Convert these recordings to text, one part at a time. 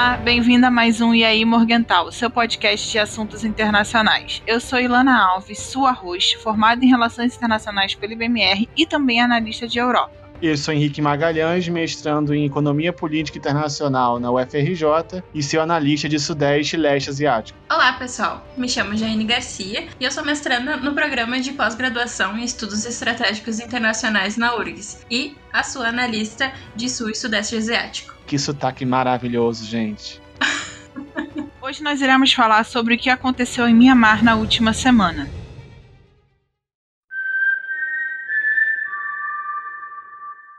Olá, bem-vindo a mais um E aí Morgental, seu podcast de assuntos internacionais. Eu sou Ilana Alves, sua host, formada em Relações Internacionais pelo IBMR e também analista de Europa. Eu sou Henrique Magalhães, mestrando em Economia Política Internacional na UFRJ e seu analista de Sudeste e Leste Asiático. Olá, pessoal. Me chamo Jaine Garcia e eu sou mestranda no programa de pós-graduação em Estudos Estratégicos Internacionais na URGS e a sua analista de Sul e Sudeste Asiático. Que sotaque maravilhoso, gente. Hoje nós iremos falar sobre o que aconteceu em Mianmar na última semana.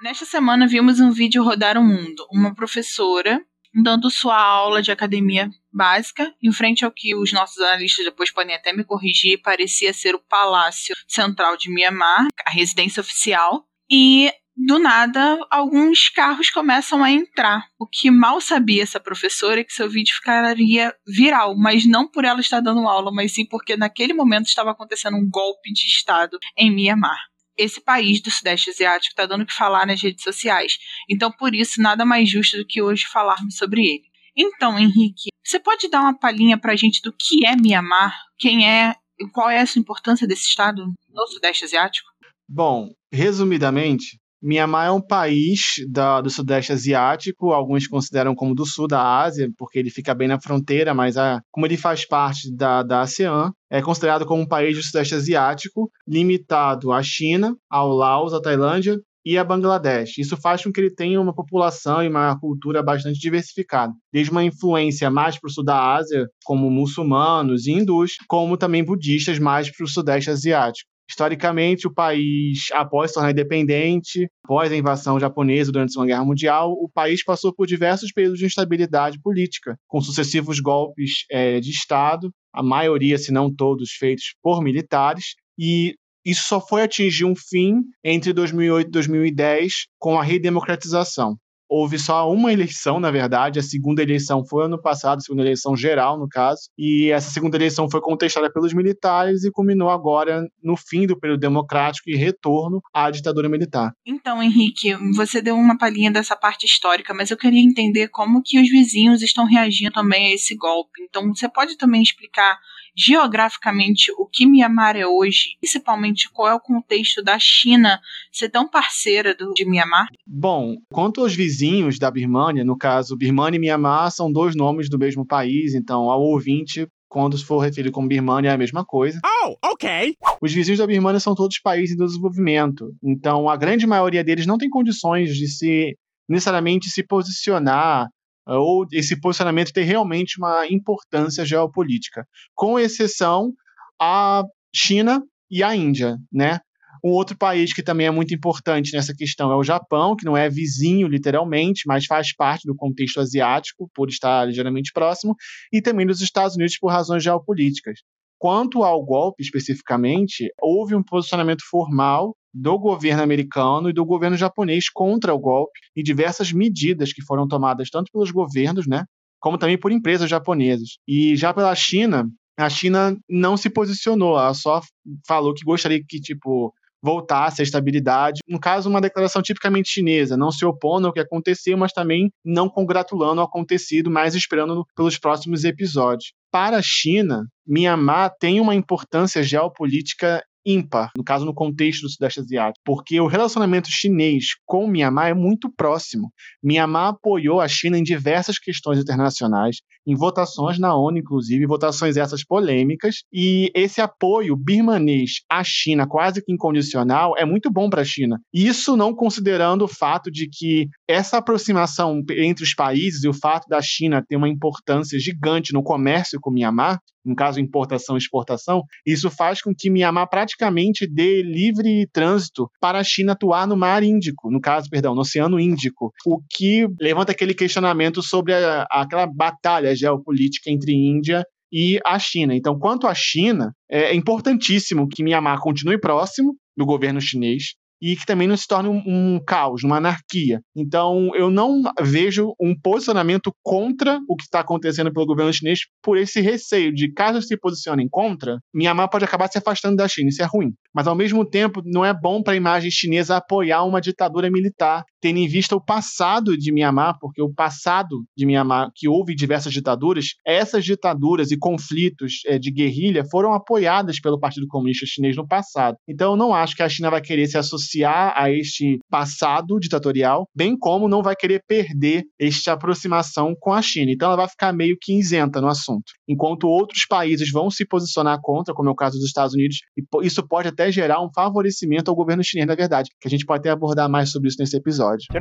Nesta semana vimos um vídeo rodar o mundo. Uma professora dando sua aula de academia básica, em frente ao que os nossos analistas depois podem até me corrigir, parecia ser o Palácio Central de Mianmar, a residência oficial, e do nada alguns carros começam a entrar. O que mal sabia essa professora é que seu vídeo ficaria viral, mas não por ela estar dando aula, mas sim porque naquele momento estava acontecendo um golpe de Estado em Mianmar esse país do Sudeste Asiático está dando o que falar nas redes sociais. Então, por isso, nada mais justo do que hoje falarmos sobre ele. Então, Henrique, você pode dar uma palhinha para a gente do que é Mianmar? Quem é? Qual é a sua importância desse estado no Sudeste Asiático? Bom, resumidamente, Mianmar é um país da, do Sudeste Asiático, alguns consideram como do Sul da Ásia, porque ele fica bem na fronteira, mas a, como ele faz parte da, da ASEAN, é considerado como um país do Sudeste Asiático, limitado à China, ao Laos, à Tailândia e a Bangladesh. Isso faz com que ele tenha uma população e uma cultura bastante diversificada, desde uma influência mais para o sul da Ásia, como muçulmanos e hindus, como também budistas mais para o Sudeste Asiático. Historicamente, o país, após se tornar independente, após a invasão japonesa durante a Segunda Guerra Mundial, o país passou por diversos períodos de instabilidade política, com sucessivos golpes é, de Estado, a maioria, se não todos, feitos por militares, e isso só foi atingir um fim entre 2008 e 2010 com a redemocratização houve só uma eleição, na verdade. A segunda eleição foi ano passado, a segunda eleição geral, no caso. E essa segunda eleição foi contestada pelos militares e culminou agora no fim do período democrático e retorno à ditadura militar. Então, Henrique, você deu uma palhinha dessa parte histórica, mas eu queria entender como que os vizinhos estão reagindo também a esse golpe. Então, você pode também explicar geograficamente o que Mianmar é hoje, principalmente qual é o contexto da China ser tão parceira do, de Mianmar? Bom, quanto aos vizinhos da Birmânia, no caso, Birmânia e Mianmar são dois nomes do mesmo país, então ao ouvinte quando for referido como Birmânia é a mesma coisa. Oh, ok. Os vizinhos da Birmânia são todos países em desenvolvimento, então a grande maioria deles não tem condições de se necessariamente se posicionar ou esse posicionamento ter realmente uma importância geopolítica, com exceção a China e a Índia, né? Um outro país que também é muito importante nessa questão é o Japão, que não é vizinho literalmente, mas faz parte do contexto asiático por estar ligeiramente próximo, e também dos Estados Unidos por razões geopolíticas. Quanto ao golpe especificamente, houve um posicionamento formal do governo americano e do governo japonês contra o golpe e diversas medidas que foram tomadas tanto pelos governos, né, como também por empresas japonesas. E já pela China, a China não se posicionou, ela só falou que gostaria que tipo voltasse à estabilidade. No caso, uma declaração tipicamente chinesa, não se opondo ao que aconteceu, mas também não congratulando o acontecido, mas esperando pelos próximos episódios. Para a China, Myanmar tem uma importância geopolítica ímpar, no caso no contexto do Sudeste Asiático, porque o relacionamento chinês com Myanmar é muito próximo. Myanmar apoiou a China em diversas questões internacionais, em votações na ONU, inclusive, votações essas polêmicas, e esse apoio birmanês à China, quase que incondicional, é muito bom para a China. Isso não considerando o fato de que essa aproximação entre os países e o fato da China ter uma importância gigante no comércio com Myanmar, no caso importação e exportação, isso faz com que Myanmar praticamente dê livre trânsito para a China atuar no Mar Índico, no caso, perdão, no Oceano Índico, o que levanta aquele questionamento sobre a, aquela batalha geopolítica entre Índia e a China. Então, quanto à China, é importantíssimo que Myanmar continue próximo do governo chinês, e que também não se torne um, um, caos, uma anarquia. Então, eu não vejo um posicionamento contra o que está acontecendo pelo governo chinês por esse receio de, caso se posicionem contra, Myanmar pode acabar se afastando da China. Isso é ruim. Mas ao mesmo tempo não é bom para a imagem chinesa apoiar uma ditadura militar, tendo em vista o passado de Mianmar, porque o passado de Mianmar, que houve diversas ditaduras, essas ditaduras e conflitos é, de guerrilha foram apoiadas pelo Partido Comunista Chinês no passado. Então eu não acho que a China vai querer se associar a este passado ditatorial, bem como não vai querer perder esta aproximação com a China. Então ela vai ficar meio que isenta no assunto. Enquanto outros países vão se posicionar contra, como é o caso dos Estados Unidos, e isso pode até gerar um favorecimento ao governo chinês, na verdade, que a gente pode até abordar mais sobre isso nesse episódio. The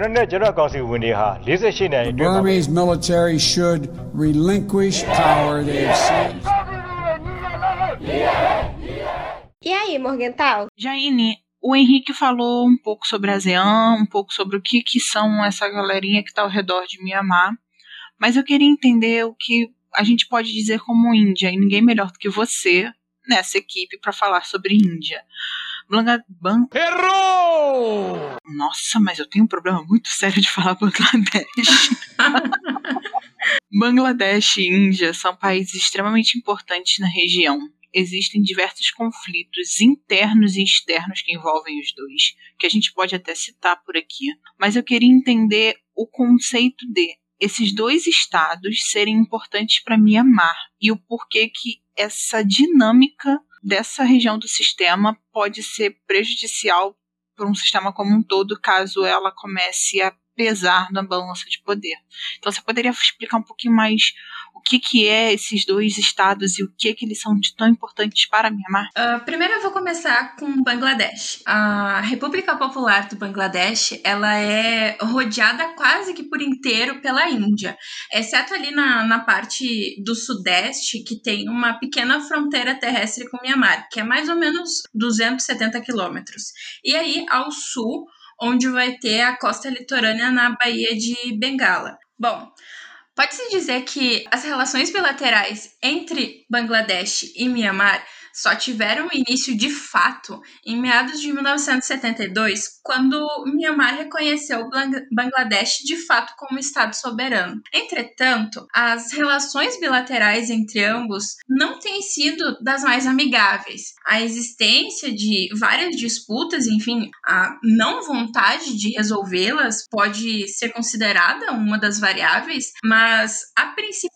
Burmese military should relinquish power they've seized. E aí, Morgental? Jaine, o Henrique falou um pouco sobre a ASEAN, um pouco sobre o que, que são essa galerinha que está ao redor de Mianmar, mas eu queria entender o que a gente pode dizer como Índia, e ninguém melhor do que você nessa equipe para falar sobre Índia. Blanca... Ban... Errou! Nossa, mas eu tenho um problema muito sério de falar Bangladesh. Bangladesh e Índia são países extremamente importantes na região. Existem diversos conflitos internos e externos que envolvem os dois, que a gente pode até citar por aqui. Mas eu queria entender o conceito de esses dois estados serem importantes para Mianmar e o porquê que essa dinâmica dessa região do sistema pode ser prejudicial para um sistema como um todo caso ela comece a pesar na balança de poder. Então você poderia explicar um pouquinho mais o que, que é esses dois estados e o que, que eles são de tão importantes para Myanmar? Uh, primeiro eu vou começar com Bangladesh. A República Popular do Bangladesh ela é rodeada quase que por inteiro pela Índia, exceto ali na, na parte do sudeste que tem uma pequena fronteira terrestre com Myanmar, que é mais ou menos 270 quilômetros. E aí ao sul onde vai ter a costa litorânea na Baía de Bengala. Bom, pode-se dizer que as relações bilaterais entre Bangladesh e Myanmar só tiveram início de fato em meados de 1972, quando Myanmar reconheceu Bangladesh de fato como Estado soberano. Entretanto, as relações bilaterais entre ambos não têm sido das mais amigáveis. A existência de várias disputas, enfim, a não vontade de resolvê-las pode ser considerada uma das variáveis, mas a principal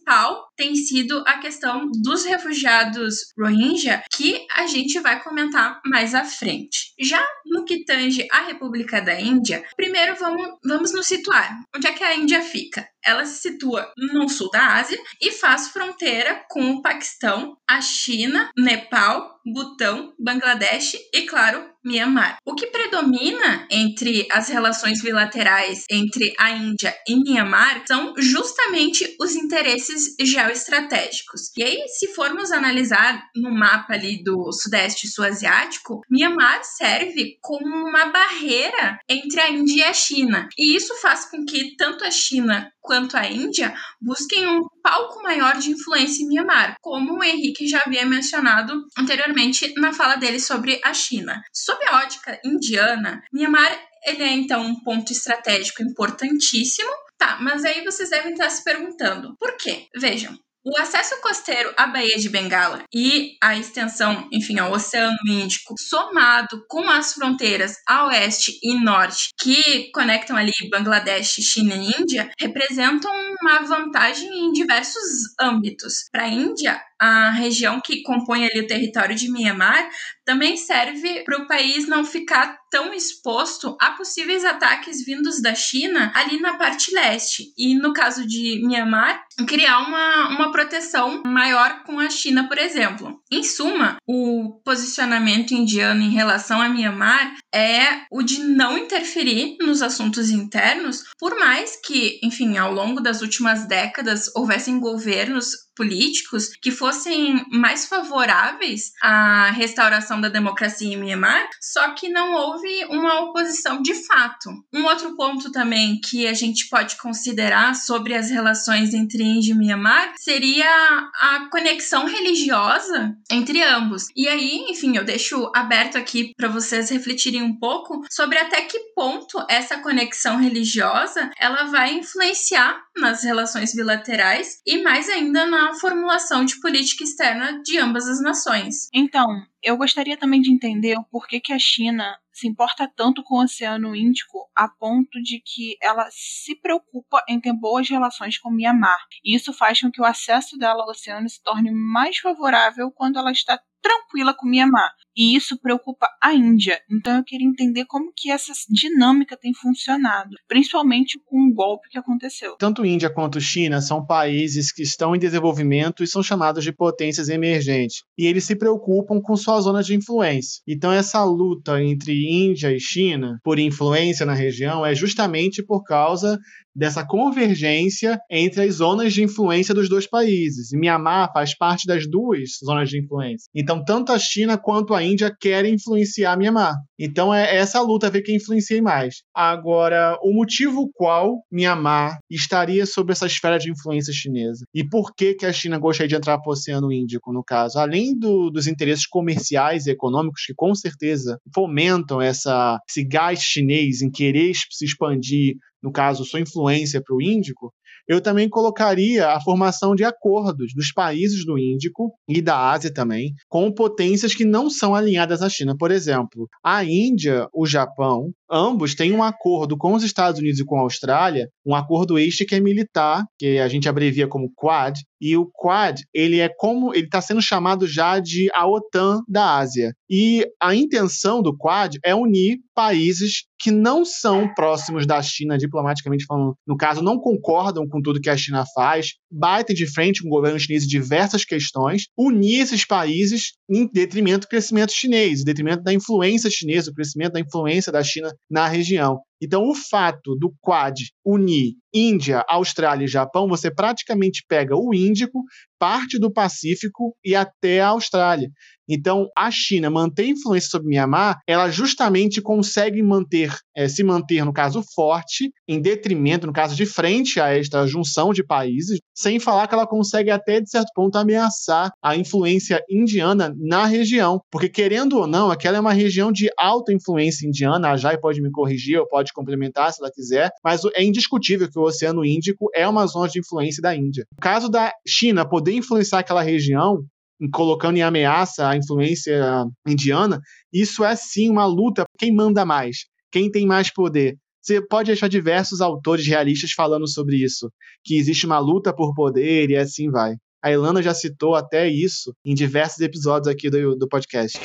tem sido a questão dos refugiados Rohingya que a gente vai comentar mais à frente. Já no que tange a República da Índia, primeiro vamos, vamos nos situar. Onde é que a Índia fica? Ela se situa no sul da Ásia e faz fronteira com o Paquistão, a China, Nepal, Butão, Bangladesh e, claro, Myanmar. O que predomina entre as relações bilaterais entre a Índia e Myanmar são justamente os interesses geoestratégicos. E aí, se formos analisar no mapa ali do Sudeste Sul-Asiático, Myanmar serve como uma barreira entre a Índia e a China. E isso faz com que tanto a China quanto a Índia busquem um palco maior de influência em Myanmar, como o Henrique já havia mencionado anteriormente na fala dele sobre a China. Sob a ótica indiana, Myanmar ele é então um ponto estratégico importantíssimo. Tá, mas aí vocês devem estar se perguntando, por quê? Vejam, o acesso costeiro à Baía de Bengala e a extensão, enfim, ao Oceano Índico, somado com as fronteiras a oeste e norte que conectam ali Bangladesh, China e Índia, representam uma vantagem em diversos âmbitos. Para a Índia, a região que compõe ali o território de Myanmar também serve para o país não ficar tão exposto a possíveis ataques vindos da China ali na parte leste. E no caso de Myanmar, criar uma, uma proteção maior com a China, por exemplo. Em suma, o posicionamento indiano em relação a Myanmar é o de não interferir nos assuntos internos, por mais que, enfim, ao longo das últimas décadas houvessem governos políticos que fossem mais favoráveis à restauração da democracia em Myanmar, só que não houve uma oposição de fato. Um outro ponto também que a gente pode considerar sobre as relações entre Índia e Myanmar seria a conexão religiosa entre ambos. E aí, enfim, eu deixo aberto aqui para vocês refletirem um pouco sobre até que ponto essa conexão religiosa ela vai influenciar nas relações bilaterais e mais ainda na formulação de política externa de ambas as nações. Então, eu gostaria também de entender o porquê que a China se importa tanto com o Oceano Índico a ponto de que ela se preocupa em ter boas relações com Myanmar. E isso faz com que o acesso dela ao oceano se torne mais favorável quando ela está tranquila com Myanmar. E isso preocupa a Índia. Então eu queria entender como que essa dinâmica tem funcionado, principalmente com o golpe que aconteceu. Tanto Índia quanto China são países que estão em desenvolvimento e são chamados de potências emergentes. E eles se preocupam com sua zona de influência. Então essa luta entre Índia e China por influência na região é justamente por causa dessa convergência entre as zonas de influência dos dois países. E Myanmar faz parte das duas zonas de influência. Então, tanto a China quanto a Índia querem influenciar Myanmar. Então, é essa luta, ver quem influencia mais. Agora, o motivo qual Myanmar estaria sob essa esfera de influência chinesa? E por que, que a China gostaria de entrar para o Oceano Índico, no caso? Além do, dos interesses comerciais e econômicos, que com certeza fomentam essa, esse gás chinês em querer se expandir no caso, sua influência para o Índico, eu também colocaria a formação de acordos dos países do Índico e da Ásia também, com potências que não são alinhadas à China. Por exemplo, a Índia, o Japão, ambos têm um acordo com os Estados Unidos e com a Austrália, um acordo este que é militar, que a gente abrevia como Quad, e o Quad, ele é como ele está sendo chamado já de a OTAN da Ásia. E a intenção do Quad é unir países que não são próximos da China diplomaticamente falando, no caso, não concordam com tudo que a China faz, batem de frente com o governo chinês em diversas questões, unir esses países em detrimento do crescimento chinês, em detrimento da influência chinesa, o crescimento da influência da China na região. Então, o fato do Quad unir Índia, Austrália e Japão, você praticamente pega o Índico, parte do Pacífico e até a Austrália. Então, a China manter influência sobre Myanmar, ela justamente consegue manter, é, se manter, no caso, forte, em detrimento, no caso, de frente a esta junção de países, sem falar que ela consegue até, de certo ponto, ameaçar a influência indiana na região. Porque, querendo ou não, aquela é uma região de alta influência indiana, a Jai pode me corrigir, ou pode complementar se ela quiser, mas é indiscutível que o Oceano Índico é uma zona de influência da Índia. O caso da China poder influenciar aquela região, colocando em ameaça a influência indiana, isso é sim uma luta. Quem manda mais? Quem tem mais poder? Você pode achar diversos autores realistas falando sobre isso, que existe uma luta por poder e assim vai. A Ilana já citou até isso em diversos episódios aqui do, do podcast.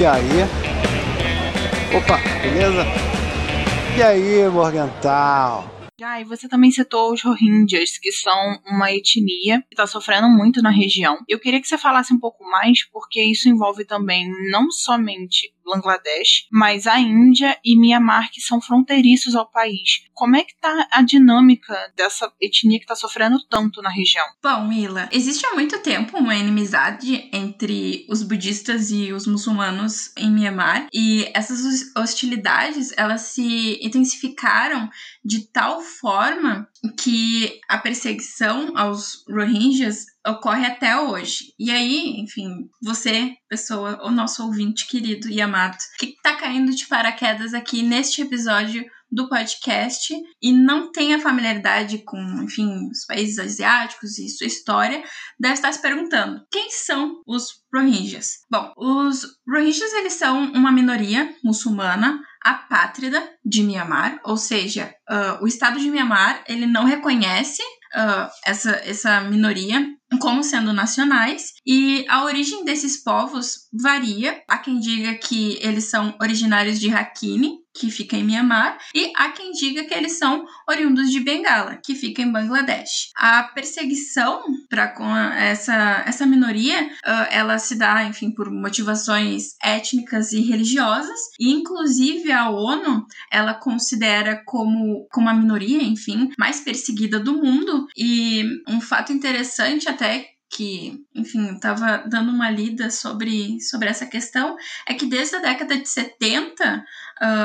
E aí? Opa, beleza? E aí, Morgental? Ah, e você também citou os Rohingyas, que são uma etnia que está sofrendo muito na região. Eu queria que você falasse um pouco mais, porque isso envolve também não somente Bangladesh, mas a Índia e Myanmar, que são fronteiriços ao país. Como é que está a dinâmica dessa etnia que está sofrendo tanto na região? Bom, Mila, existe há muito tempo uma inimizade entre os budistas e os muçulmanos em Myanmar, e essas hostilidades, elas se intensificaram de tal forma que a perseguição aos Rohingyas ocorre até hoje. E aí, enfim, você, pessoa, o nosso ouvinte querido e amado, que tá caindo de paraquedas aqui neste episódio do podcast e não tem a familiaridade com, enfim, os países asiáticos e sua história, deve estar se perguntando: quem são os Rohingyas? Bom, os Rohingyas eles são uma minoria muçulmana apátrida de Myanmar, ou seja, uh, o Estado de Myanmar ele não reconhece uh, essa, essa minoria como sendo nacionais, e a origem desses povos varia. Há quem diga que eles são originários de Rakhine, que fica em Myanmar, e há quem diga que eles são oriundos de Bengala, que fica em Bangladesh. A perseguição para com essa, essa minoria, uh, ela se dá, enfim, por motivações étnicas e religiosas, e inclusive a ONU, ela considera como, como a minoria, enfim, mais perseguida do mundo, e um fato interessante até que, enfim, estava dando uma lida sobre, sobre essa questão, é que desde a década de 70, uh,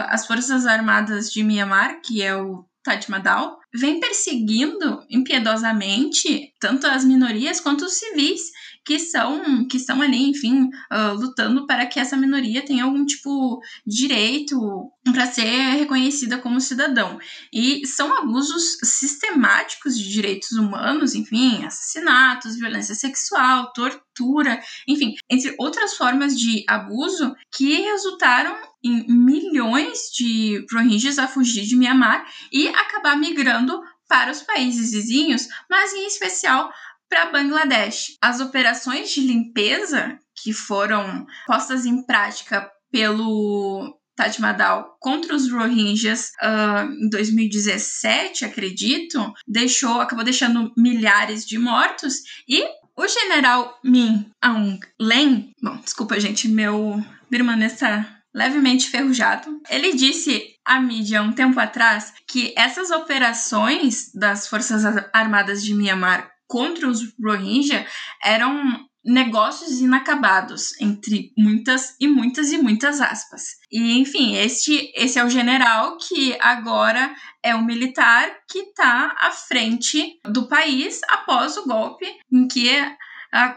as Forças Armadas de Myanmar, que é o Tatmadaw, vem perseguindo impiedosamente tanto as minorias quanto os civis. Que são que estão ali, enfim, uh, lutando para que essa minoria tenha algum tipo de direito para ser reconhecida como cidadão. E são abusos sistemáticos de direitos humanos, enfim, assassinatos, violência sexual, tortura, enfim, entre outras formas de abuso que resultaram em milhões de Rohingyas a fugir de Myanmar e acabar migrando para os países vizinhos, mas em especial para Bangladesh. As operações de limpeza que foram postas em prática pelo Taj Mahal contra os Rohingyas uh, em 2017, acredito, deixou, acabou deixando milhares de mortos e o general Min Aung Hlaing, bom, desculpa gente, meu birmanês está levemente enferrujado. Ele disse à mídia um tempo atrás que essas operações das Forças Armadas de Myanmar contra os Rohingya eram negócios inacabados, entre muitas e muitas e muitas aspas. E, enfim, este, esse é o general que agora é o militar que está à frente do país após o golpe em que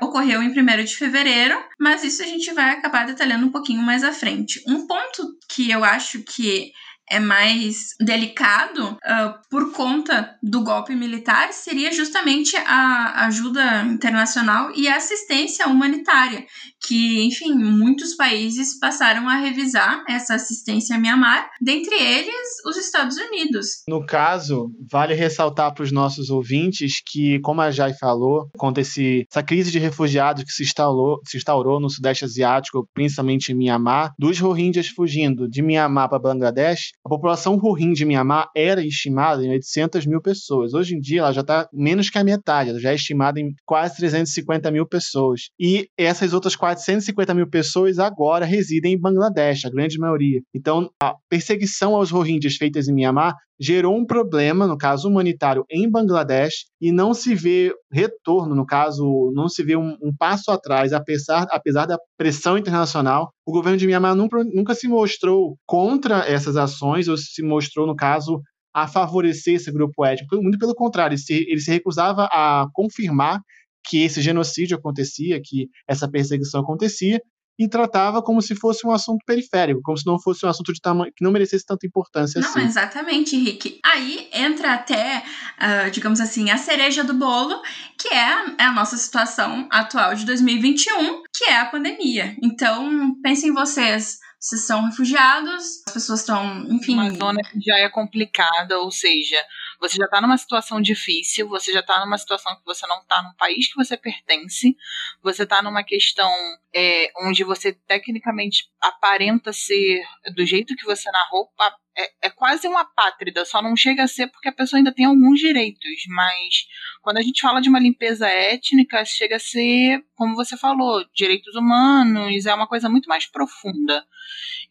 ocorreu em 1 de fevereiro, mas isso a gente vai acabar detalhando um pouquinho mais à frente. Um ponto que eu acho que é mais delicado uh, por conta do golpe militar seria justamente a ajuda internacional e a assistência humanitária, que, enfim, muitos países passaram a revisar essa assistência a Mianmar, dentre eles os Estados Unidos. No caso, vale ressaltar para os nossos ouvintes que, como a Jai falou, conta esse, essa crise de refugiados que se instaurou, se instaurou no Sudeste Asiático, principalmente em Mianmar, dos Rohingyas fugindo de Mianmar para Bangladesh, a população Rohingya de Mianmar era estimada em 800 mil pessoas. Hoje em dia, ela já está menos que a metade, ela já é estimada em quase 350 mil pessoas. E essas outras 450 mil pessoas agora residem em Bangladesh, a grande maioria. Então, a perseguição aos Rohingyas feitas em Mianmar gerou um problema, no caso humanitário, em Bangladesh e não se vê retorno, no caso, não se vê um, um passo atrás, apesar, apesar da pressão internacional. O governo de Myanmar nunca, nunca se mostrou contra essas ações ou se mostrou, no caso, a favorecer esse grupo étnico. Muito pelo contrário, ele se, ele se recusava a confirmar que esse genocídio acontecia, que essa perseguição acontecia, e tratava como se fosse um assunto periférico, como se não fosse um assunto de tamanho que não merecesse tanta importância não, assim. Não, exatamente, Rick. Aí entra até, uh, digamos assim, a cereja do bolo, que é, é a nossa situação atual de 2021, que é a pandemia. Então, pensem vocês, vocês são refugiados, as pessoas estão, enfim. Uma zona que já é complicada, ou seja, você já está numa situação difícil, você já está numa situação que você não está num país que você pertence, você está numa questão é, onde você tecnicamente aparenta ser do jeito que você narrou, é, é quase uma pátrida, só não chega a ser porque a pessoa ainda tem alguns direitos, mas quando a gente fala de uma limpeza étnica, chega a ser, como você falou, direitos humanos, é uma coisa muito mais profunda.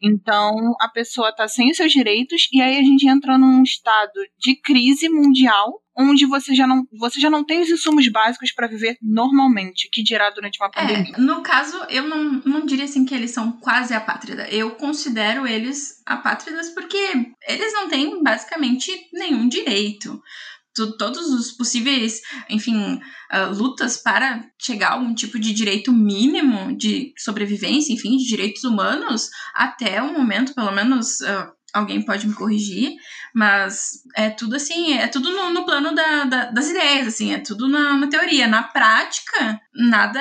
Então, a pessoa está sem os seus direitos e aí a gente entra num estado de crise mundial onde você já não, você já não tem os insumos básicos para viver normalmente, que dirá durante uma é, pandemia. É, no caso, eu não, não diria assim que eles são quase apátrida. Eu considero eles apátridas porque eles não têm basicamente nenhum direito todos os possíveis, enfim, uh, lutas para chegar a algum tipo de direito mínimo de sobrevivência, enfim, de direitos humanos, até o momento, pelo menos. Uh, alguém pode me corrigir, mas é tudo assim, é tudo no, no plano da, da, das ideias, assim, é tudo na, na, teoria. Na prática, nada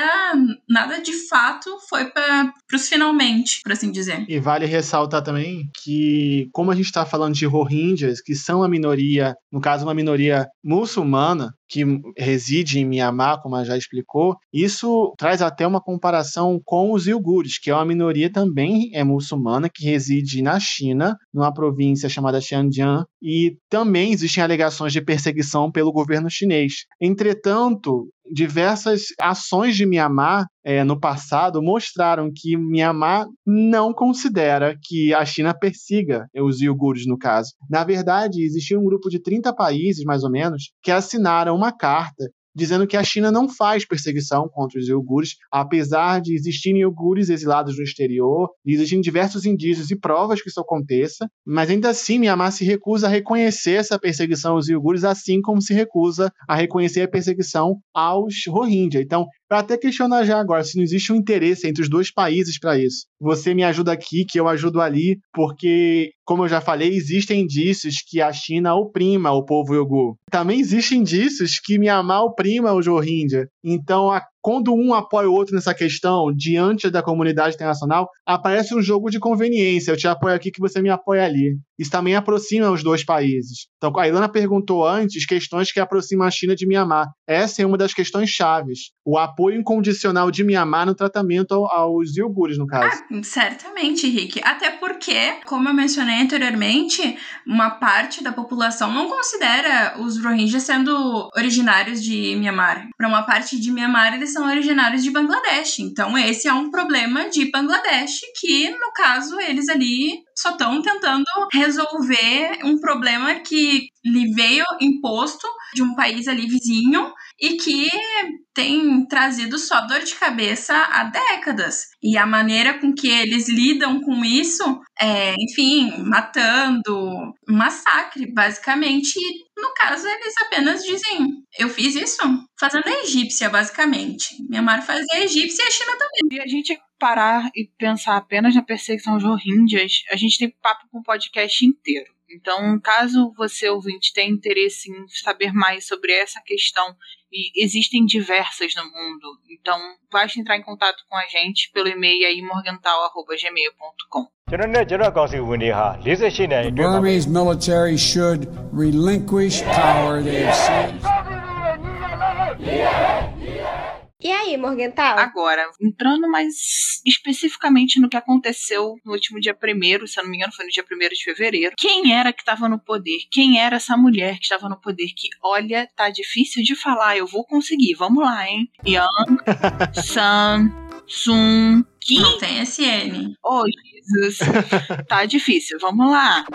nada de fato foi para os finalmente, por assim dizer. E vale ressaltar também que, como a gente está falando de Rohingyas, que são a minoria, no caso, uma minoria muçulmana, que reside em Mianmar, como já explicou, isso traz até uma comparação com os iugures, que é uma minoria também é muçulmana que reside na China, numa província chamada Xinjiang, e também existem alegações de perseguição pelo governo chinês. Entretanto, diversas ações de Mianmar é, no passado mostraram que Mianmar não considera que a China persiga os iogures, no caso. Na verdade, existia um grupo de 30 países, mais ou menos, que assinaram uma carta dizendo que a China não faz perseguição contra os iogures, apesar de existirem iogures exilados no exterior, e existem diversos indícios e provas que isso aconteça, mas ainda assim Myanmar se recusa a reconhecer essa perseguição aos iogures, assim como se recusa a reconhecer a perseguição aos Rohingya. Então, Pra até questionar já agora se não existe um interesse entre os dois países para isso. Você me ajuda aqui, que eu ajudo ali, porque, como eu já falei, existem indícios que a China oprima o povo Uyghur. Também existem indícios que Myanmar oprima os Rohingya. Então, a quando um apoia o outro nessa questão, diante da comunidade internacional, aparece um jogo de conveniência. Eu te apoio aqui que você me apoia ali. Isso também aproxima os dois países. Então, a Ilana perguntou antes questões que aproximam a China de Mianmar. Essa é uma das questões chaves. O apoio incondicional de Mianmar no tratamento aos iogures, no caso. Ah, certamente, Rick. Até porque, como eu mencionei anteriormente, uma parte da população não considera os Rohingyas sendo originários de Mianmar. Para uma parte de Mianmar, eles são originários de Bangladesh. Então, esse é um problema de Bangladesh que, no caso, eles ali só estão tentando resolver um problema que lhe veio imposto de um país ali vizinho e que tem trazido só dor de cabeça há décadas. E a maneira com que eles lidam com isso é, enfim, matando, massacre, basicamente. No caso, eles apenas dizem: eu fiz isso fazendo a egípcia, basicamente. Myanmar fazia a egípcia e a China também. E a gente parar e pensar apenas na perseguição aos Rohingyas, a gente tem papo com o podcast inteiro. Então, caso você ouvinte tenha interesse em saber mais sobre essa questão, e existem diversas no mundo, então basta entrar em contato com a gente pelo e-mail aí morgental@gmail.com. The Burmese military should relinquish power they have seized. E aí, Morgental? Agora, entrando mais especificamente no que aconteceu no último dia primeiro, se eu não me engano, foi no dia primeiro de fevereiro. Quem era que estava no poder? Quem era essa mulher que estava no poder? Que, olha, tá difícil de falar, eu vou conseguir, vamos lá, hein? Yang San Sun Ki. Não tem SN. Oh, Jesus. tá difícil, vamos lá.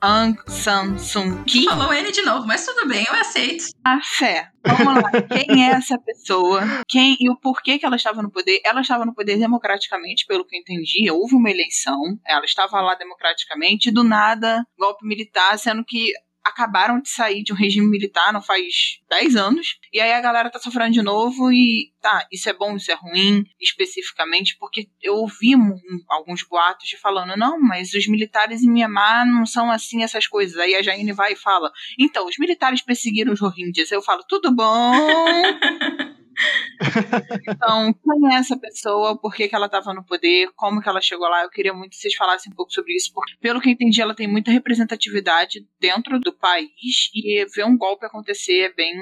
Aung San Suu Kyi. Falou ele de novo, mas tudo bem, eu aceito. A fé. Vamos lá. Quem é essa pessoa? Quem e o porquê que ela estava no poder? Ela estava no poder democraticamente, pelo que eu entendi. Houve uma eleição. Ela estava lá democraticamente. Do nada, golpe militar, sendo que acabaram de sair de um regime militar não faz 10 anos, e aí a galera tá sofrendo de novo e tá, isso é bom, isso é ruim, especificamente, porque eu ouvi alguns boatos de falando, não, mas os militares em Mianmar não são assim essas coisas. Aí a Jaine vai e fala, então, os militares perseguiram os Rohingyas. Eu falo, tudo bom? então, quem é essa pessoa? Por que, que ela estava no poder? Como que ela chegou lá? Eu queria muito que vocês falassem um pouco sobre isso, porque, pelo que eu entendi, ela tem muita representatividade dentro do país e ver um golpe acontecer é bem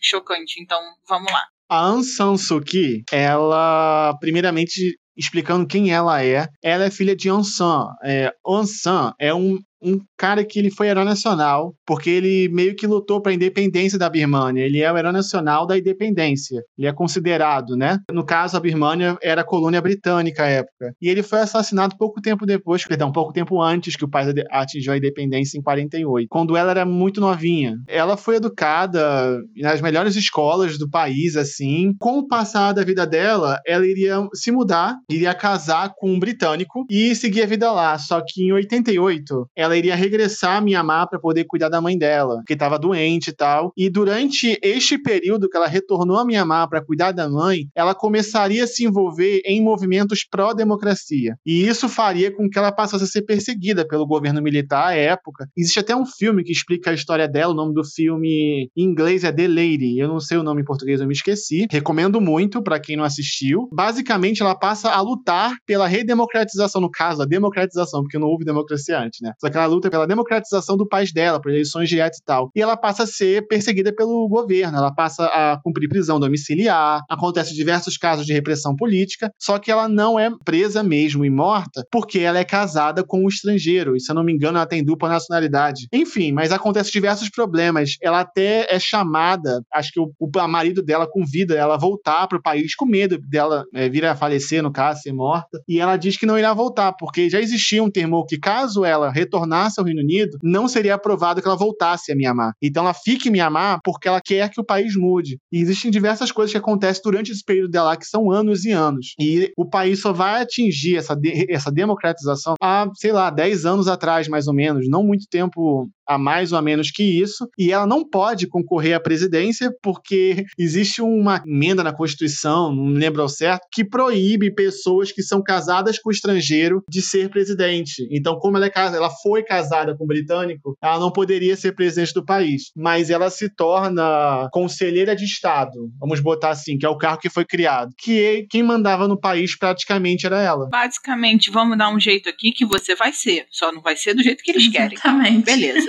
chocante. Então, vamos lá. A Aung San Suu Kyi, ela, primeiramente, explicando quem ela é, ela é filha de Aung San. É, Aung San é um um cara que ele foi herói nacional, porque ele meio que lutou para a independência da Birmânia. Ele é o herói nacional da independência. Ele é considerado, né? No caso, a Birmânia era colônia britânica à época. E ele foi assassinado pouco tempo depois, perdão, pouco tempo antes que o país atingiu a independência em 48, quando ela era muito novinha. Ela foi educada nas melhores escolas do país, assim. Com o passar da vida dela, ela iria se mudar, iria casar com um britânico e seguir a vida lá. Só que em 88, ela ela iria regressar a Mianmar para poder cuidar da mãe dela, que estava doente e tal. E durante este período que ela retornou a Mianmar para cuidar da mãe, ela começaria a se envolver em movimentos pró-democracia. E isso faria com que ela passasse a ser perseguida pelo governo militar à época. Existe até um filme que explica a história dela, o nome do filme em inglês é The Lady. Eu não sei o nome em português, eu me esqueci. Recomendo muito para quem não assistiu. Basicamente, ela passa a lutar pela redemocratização, no caso, a democratização, porque não houve democracia antes, né? Só que ela luta pela democratização do país dela, por eleições diretas e tal. E ela passa a ser perseguida pelo governo, ela passa a cumprir prisão domiciliar, acontece diversos casos de repressão política, só que ela não é presa mesmo e morta porque ela é casada com um estrangeiro, e se eu não me engano ela tem dupla nacionalidade. Enfim, mas acontece diversos problemas. Ela até é chamada, acho que o, o marido dela convida ela a voltar para o país com medo dela é, vir a falecer, no caso, ser morta, e ela diz que não irá voltar, porque já existia um termo que caso ela retornasse retornasse ao Reino Unido, não seria aprovado que ela voltasse a Mianmar. Então ela fica em Mianmar porque ela quer que o país mude. E existem diversas coisas que acontecem durante esse período dela que são anos e anos. E o país só vai atingir essa, de, essa democratização há, sei lá, 10 anos atrás, mais ou menos, não muito tempo a mais ou a menos que isso, e ela não pode concorrer à presidência porque existe uma emenda na Constituição, não me lembro ao certo, que proíbe pessoas que são casadas com estrangeiro de ser presidente. Então, como ela, é, ela foi casada com um britânico, ela não poderia ser presidente do país, mas ela se torna conselheira de Estado, vamos botar assim, que é o cargo que foi criado, que quem mandava no país praticamente era ela. Basicamente, vamos dar um jeito aqui que você vai ser, só não vai ser do jeito que eles querem. Exatamente. Beleza.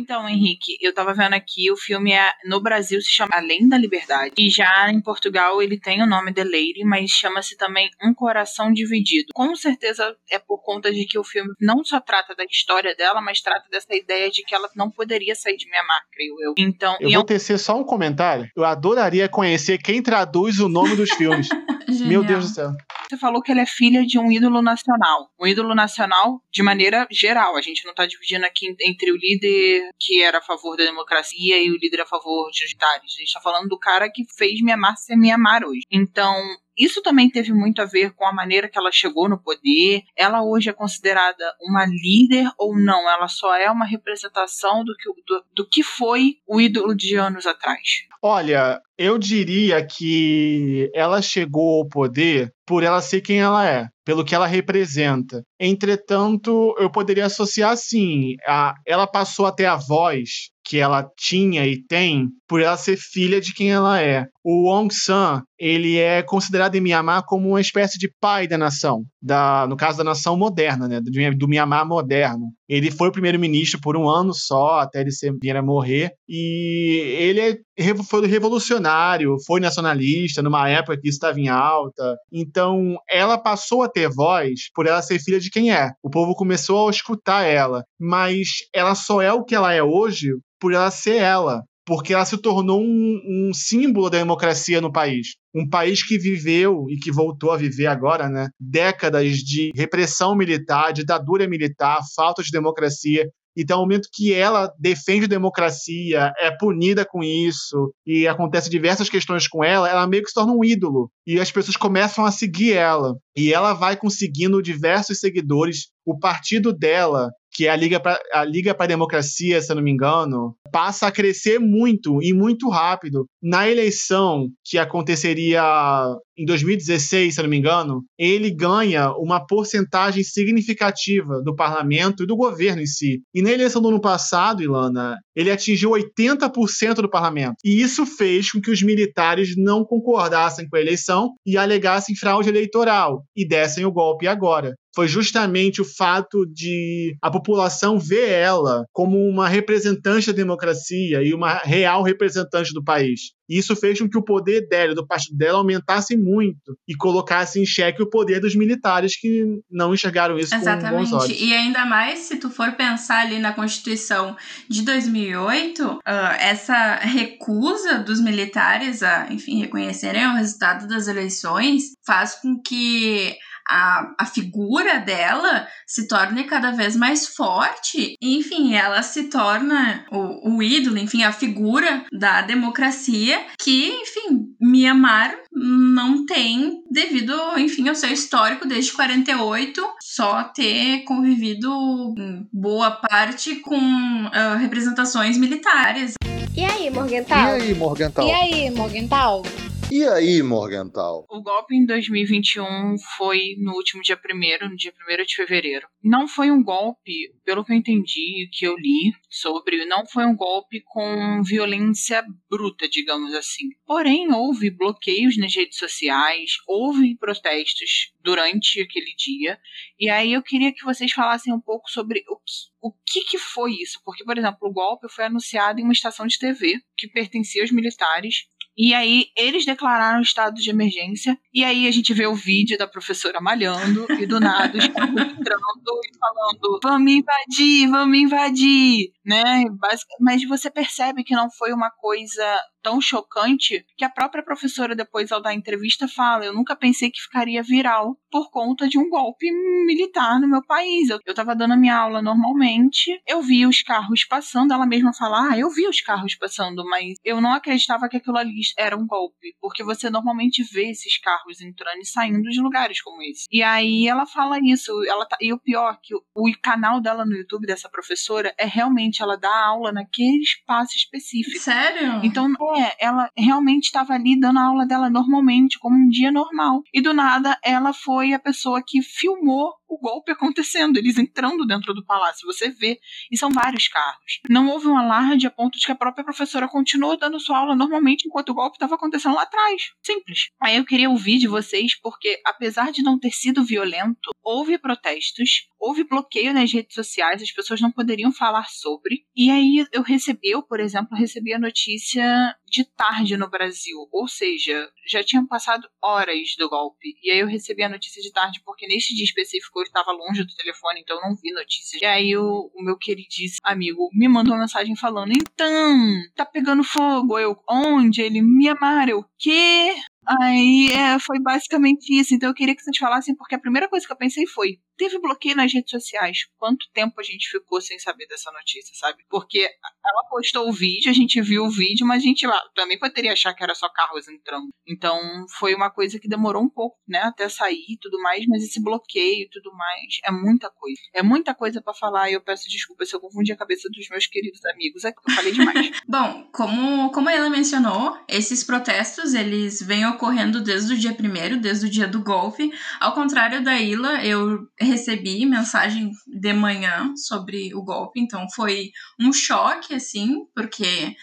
Então, Henrique, eu tava vendo aqui, o filme é, no Brasil se chama Além da Liberdade. E já em Portugal ele tem o nome The Lady, mas chama-se também Um Coração Dividido. Com certeza é por conta de que o filme não só trata da história dela, mas trata dessa ideia de que ela não poderia sair de Mianmar, creio eu. Então, eu vou tecer só um comentário. Eu adoraria conhecer quem traduz o nome dos filmes. Meu Deus do céu. Você falou que ela é filha de um ídolo nacional. Um ídolo nacional de maneira geral. A gente não está dividindo aqui entre o líder que era a favor da democracia e o líder a favor de militares. A gente está falando do cara que fez Mianmar ser Mianmar hoje. Então, isso também teve muito a ver com a maneira que ela chegou no poder. Ela hoje é considerada uma líder ou não? Ela só é uma representação do que, do, do que foi o ídolo de anos atrás? Olha, eu diria que ela chegou ao poder por ela ser quem ela é, pelo que ela representa. Entretanto, eu poderia associar assim, a, ela passou a ter a voz que ela tinha e tem por ela ser filha de quem ela é. O Aung San, ele é considerado em Myanmar como uma espécie de pai da nação, da, no caso da nação moderna, né, do, do Myanmar moderno. Ele foi primeiro-ministro por um ano só, até ele ser, vir a morrer, e ele é, foi revolucionário, foi nacionalista, numa época que isso estava em alta. Então, ela passou a ter voz por ela ser filha de quem é. O povo começou a escutar ela, mas ela só é o que ela é hoje por ela ser ela, porque ela se tornou um, um, símbolo da democracia no país. Um país que viveu e que voltou a viver agora, né? Décadas de repressão militar, ditadura militar, falta de democracia. Então, no momento que ela defende democracia, é punida com isso, e acontece diversas questões com ela, ela meio que se torna um ídolo. E as pessoas começam a seguir ela. E ela vai conseguindo diversos seguidores. O partido dela que é a Liga para a Liga para Democracia, se eu não me engano, passa a crescer muito e muito rápido. Na eleição que aconteceria em 2016, se não me engano, ele ganha uma porcentagem significativa do parlamento e do governo em si. E na eleição do ano passado, Ilana, ele atingiu 80% do parlamento. E isso fez com que os militares não concordassem com a eleição e alegassem fraude eleitoral e dessem o golpe agora foi justamente o fato de a população ver ela como uma representante da democracia e uma real representante do país. Isso fez com que o poder dela, do partido dela, aumentasse muito e colocasse em xeque o poder dos militares que não enxergaram isso Exatamente. com bons olhos. E ainda mais se tu for pensar ali na Constituição de 2008, uh, ah, essa recusa dos militares a, enfim, reconhecerem o resultado das eleições faz com que a, a figura dela se torne cada vez mais forte. enfim, ela se torna o, o ídolo, enfim, a figura da democracia que, enfim, Myanmar não tem devido, enfim, ao seu histórico desde 48, só ter convivido boa parte com uh, representações militares. E aí, Morgental? E aí, Morgental? E aí, Morgental? E aí, Morgental? O golpe em 2021 foi no último dia 1 no dia 1 de fevereiro. Não foi um golpe, pelo que eu entendi, que eu li sobre, não foi um golpe com violência bruta, digamos assim. Porém, houve bloqueios nas redes sociais, houve protestos durante aquele dia. E aí eu queria que vocês falassem um pouco sobre o que, o que, que foi isso. Porque, por exemplo, o golpe foi anunciado em uma estação de TV que pertencia aos militares e aí eles declararam estado de emergência. E aí a gente vê o vídeo da professora malhando e do nada entrando e falando: vamos invadir, vamos invadir, né? Mas você percebe que não foi uma coisa tão chocante que a própria professora, depois ao dar entrevista, fala: Eu nunca pensei que ficaria viral por conta de um golpe militar no meu país. Eu, eu tava dando a minha aula normalmente, eu vi os carros passando, ela mesma fala: Ah, eu vi os carros passando, mas eu não acreditava que aquilo ali era um golpe, porque você normalmente vê esses carros entrando e saindo de lugares como esse. E aí ela fala isso, ela tá, e o pior que o, o canal dela no YouTube dessa professora é realmente ela dá aula naquele espaço específico. Sério? Então, ela realmente estava ali dando a aula dela normalmente, como um dia normal. E do nada, ela foi a pessoa que filmou o golpe acontecendo, eles entrando dentro do palácio. Você vê, e são vários carros. Não houve um alarde a ponto de que a própria professora continuou dando sua aula normalmente enquanto o golpe estava acontecendo lá atrás. Simples. Aí eu queria ouvir de vocês, porque apesar de não ter sido violento, houve protestos, houve bloqueio nas redes sociais, as pessoas não poderiam falar sobre. E aí eu recebi, eu, por exemplo, recebi a notícia de tarde no Brasil. Ou seja, já tinham passado horas do golpe. E aí eu recebi a notícia de tarde, porque neste dia específico eu estava longe do telefone, então não vi notícias. E aí o, o meu queridíssimo amigo me mandou uma mensagem falando: Então, tá pegando fogo. Eu, onde? Ele, me amar. Eu, quê? Aí é, foi basicamente isso. Então eu queria que vocês falassem, porque a primeira coisa que eu pensei foi: teve bloqueio nas redes sociais. Quanto tempo a gente ficou sem saber dessa notícia, sabe? Porque ela postou o vídeo, a gente viu o vídeo, mas a gente também poderia achar que era só carros entrando. Então foi uma coisa que demorou um pouco, né, até sair e tudo mais, mas esse bloqueio e tudo mais é muita coisa. É muita coisa para falar e eu peço desculpa se eu confundi a cabeça dos meus queridos amigos. É que eu falei demais. Bom, como, como ela mencionou, esses protestos eles vêm ocorrendo desde o dia primeiro, desde o dia do golpe. Ao contrário da Ila, eu recebi mensagem de manhã sobre o golpe, então foi um choque, assim, porque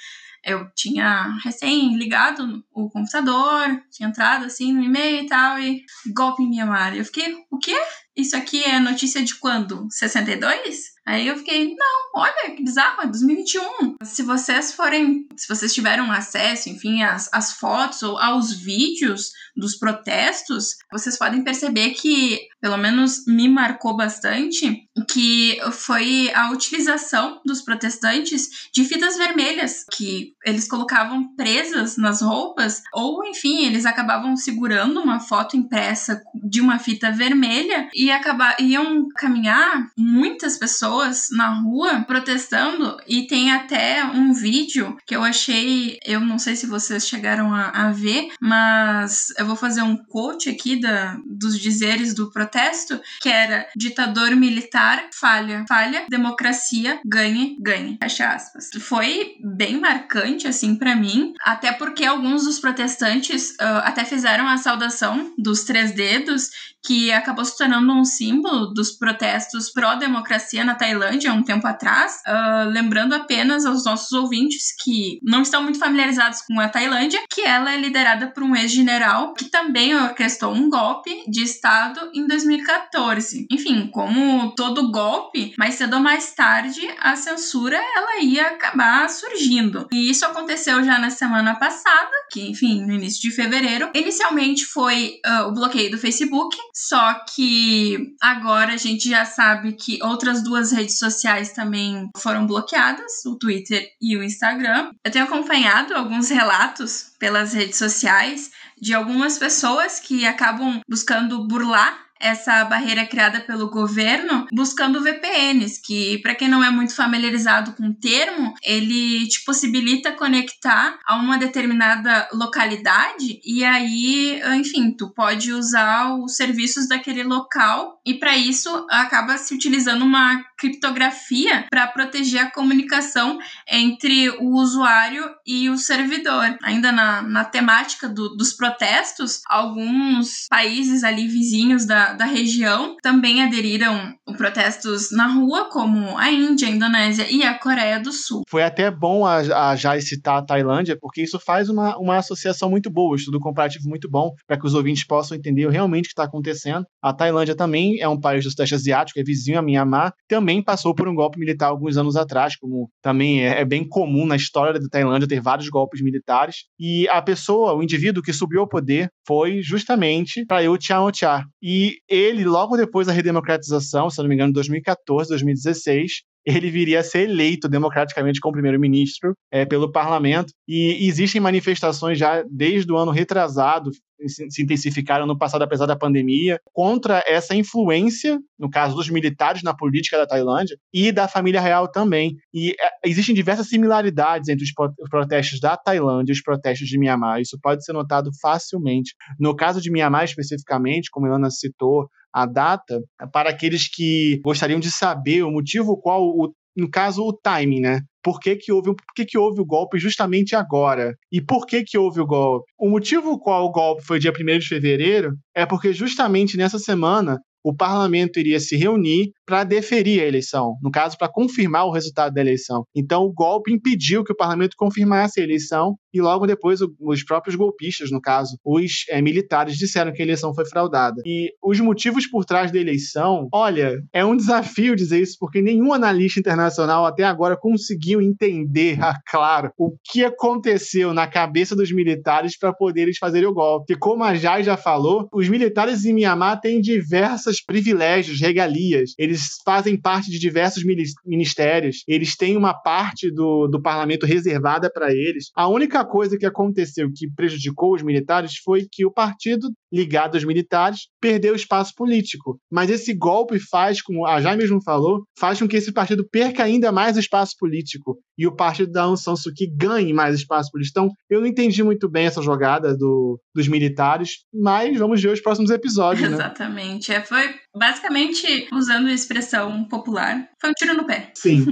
eu tinha recém ligado o computador, tinha entrado assim no e-mail e tal, e golpe em Mianmar. Eu fiquei, o quê? Isso aqui é notícia de quando? 62? Aí eu fiquei, não, olha que bizarro, é 2021. Se vocês forem, se vocês tiveram acesso, enfim, às, às fotos ou aos vídeos dos protestos, vocês podem perceber que, pelo menos me marcou bastante, que foi a utilização dos protestantes de fitas vermelhas, que eles colocavam presas nas roupas, ou enfim, eles acabavam segurando uma foto impressa de uma fita vermelha e acabar, iam caminhar muitas pessoas na rua protestando. E tem até um vídeo que eu achei, eu não sei se vocês chegaram a, a ver, mas eu vou fazer um quote aqui da, dos dizeres do protesto, que era ditador militar falha, falha, democracia ganhe, ganhe. Fecha aspas. Foi bem marcante assim para mim, até porque alguns dos protestantes uh, até fizeram a saudação dos três dedos que acabou se tornando um símbolo dos protestos pró-democracia na Tailândia um tempo atrás. Uh, lembrando apenas aos nossos ouvintes que não estão muito familiarizados com a Tailândia, que ela é liderada por um ex-general que também orquestrou um golpe de Estado em 2014. Enfim, como todo golpe, mais cedo ou mais tarde, a censura ela ia acabar surgindo. E isso aconteceu já na semana passada, que enfim, no início de fevereiro. Inicialmente foi uh, o bloqueio do Facebook, só que agora a gente já sabe que outras duas redes sociais também foram bloqueadas, o Twitter e o Instagram. Eu tenho acompanhado alguns relatos pelas redes sociais de algumas pessoas que acabam buscando burlar essa barreira criada pelo governo buscando VPNs, que para quem não é muito familiarizado com o termo, ele te possibilita conectar a uma determinada localidade e aí, enfim, tu pode usar os serviços daquele local e para isso acaba se utilizando uma criptografia para proteger a comunicação entre o usuário e o servidor. Ainda na, na temática do, dos protestos, alguns países ali vizinhos da da, região também aderiram protestos na rua, como a Índia, a Indonésia e a Coreia do Sul. Foi até bom a, a Jai citar a Tailândia, porque isso faz uma, uma associação muito boa, um estudo comparativo muito bom, para que os ouvintes possam entender realmente o que está acontecendo. A Tailândia também é um país do Sudeste Asiático, é vizinho a Myanmar, também passou por um golpe militar alguns anos atrás, como também é, é bem comum na história da Tailândia ter vários golpes militares. E a pessoa, o indivíduo que subiu ao poder, foi justamente Prayut Chan-o-cha. E ele, logo depois da redemocratização, se não me engano, 2014, 2016, ele viria a ser eleito democraticamente como primeiro-ministro é, pelo parlamento. E existem manifestações já desde o ano retrasado, se intensificaram no passado, apesar da pandemia, contra essa influência, no caso dos militares na política da Tailândia, e da família real também. E é, existem diversas similaridades entre os protestos da Tailândia e os protestos de Mianmar. Isso pode ser notado facilmente. No caso de Mianmar, especificamente, como Ilana citou, a data, para aqueles que gostariam de saber o motivo qual o no caso, o timing, né? Por que, que, houve, por que, que houve o golpe justamente agora? E por que, que houve o golpe? O motivo qual o golpe foi dia 1 de fevereiro é porque justamente nessa semana o parlamento iria se reunir para deferir a eleição, no caso, para confirmar o resultado da eleição. Então, o golpe impediu que o parlamento confirmasse a eleição e logo depois os próprios golpistas, no caso, os é, militares, disseram que a eleição foi fraudada. E os motivos por trás da eleição, olha, é um desafio dizer isso, porque nenhum analista internacional até agora conseguiu entender, ah, claro, o que aconteceu na cabeça dos militares para poder eles fazerem o golpe. Porque, como a Jai já falou, os militares em Mianmar têm diversos privilégios, regalias. Eles fazem parte de diversos ministérios, eles têm uma parte do, do parlamento reservada para eles. A única coisa que aconteceu que prejudicou os militares foi que o partido ligado aos militares perdeu espaço político. Mas esse golpe faz, como a Jai mesmo falou, faz com que esse partido perca ainda mais espaço político e o partido da Aung San Suu Kyi ganhe mais espaço político. Então, eu não entendi muito bem essa jogada do, dos militares, mas vamos ver os próximos episódios, né? Exatamente. É, foi basicamente, usando a expressão popular, foi um tiro no pé. Sim.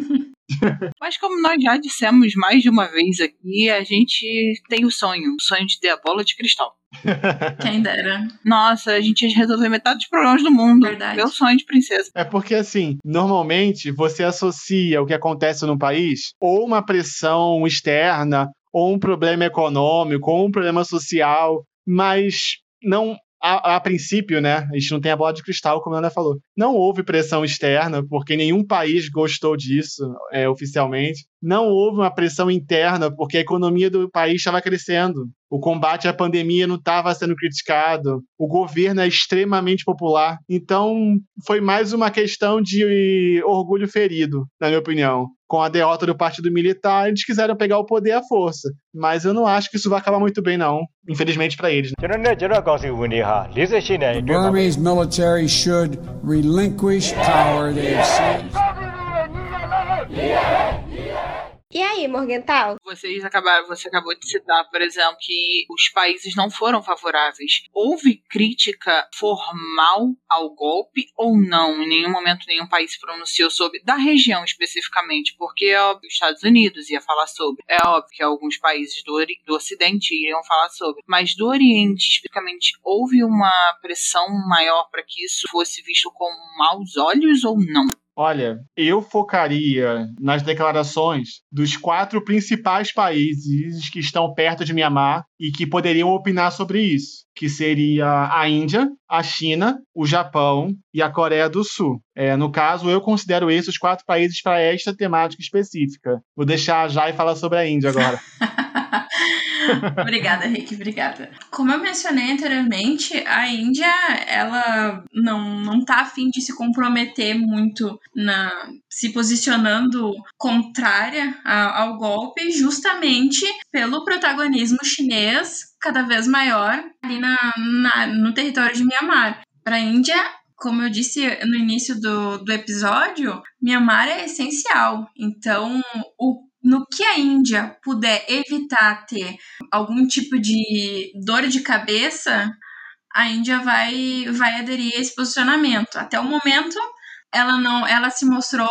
Mas como nós já dissemos mais de uma vez aqui, a gente tem o sonho, o sonho de ter a bola de cristal. Quem dera. Nossa, a gente ia resolver metade dos problemas do mundo. Verdade. Meu sonho de princesa. É porque, assim, normalmente você associa o que acontece no país ou uma pressão externa, ou um problema econômico, ou um problema social, mas não a, a, princípio, né, a gente não tem a bola de cristal, como a Ana falou. Não houve pressão externa, porque nenhum país gostou disso é, oficialmente. Não houve uma pressão interna, porque a economia do país estava crescendo. O combate à pandemia não estava sendo criticado. O governo é extremamente popular. Então, foi mais uma questão de orgulho ferido, na minha opinião. Com a derrota do Partido Militar, eles quiseram pegar o poder à força. Mas eu não acho que isso vai acabar muito bem, não. Infelizmente para eles. The Burmese military should relinquish power they've seized. E aí, Morgental? Vocês acabaram, você acabou de citar, por exemplo, que os países não foram favoráveis. Houve crítica formal ao golpe ou não? Em nenhum momento nenhum país se pronunciou sobre, da região especificamente, porque é óbvio, os Estados Unidos ia falar sobre. É óbvio que alguns países do, do Ocidente iriam falar sobre. Mas do Oriente, especificamente, houve uma pressão maior para que isso fosse visto com maus olhos ou não? Olha, eu focaria nas declarações dos quatro principais países que estão perto de Mianmar e que poderiam opinar sobre isso, que seria a Índia, a China, o Japão e a Coreia do Sul. É, no caso, eu considero esses os quatro países para esta temática específica. Vou deixar a Jai falar sobre a Índia agora. obrigada, Rick, obrigada. Como eu mencionei anteriormente, a Índia, ela não, não tá afim de se comprometer muito na se posicionando contrária a, ao golpe, justamente pelo protagonismo chinês cada vez maior ali na, na no território de Myanmar. Para a Índia, como eu disse no início do, do episódio, Myanmar é essencial. Então, o no que a Índia puder evitar ter algum tipo de dor de cabeça, a Índia vai, vai aderir a esse posicionamento. Até o momento, ela não, ela se mostrou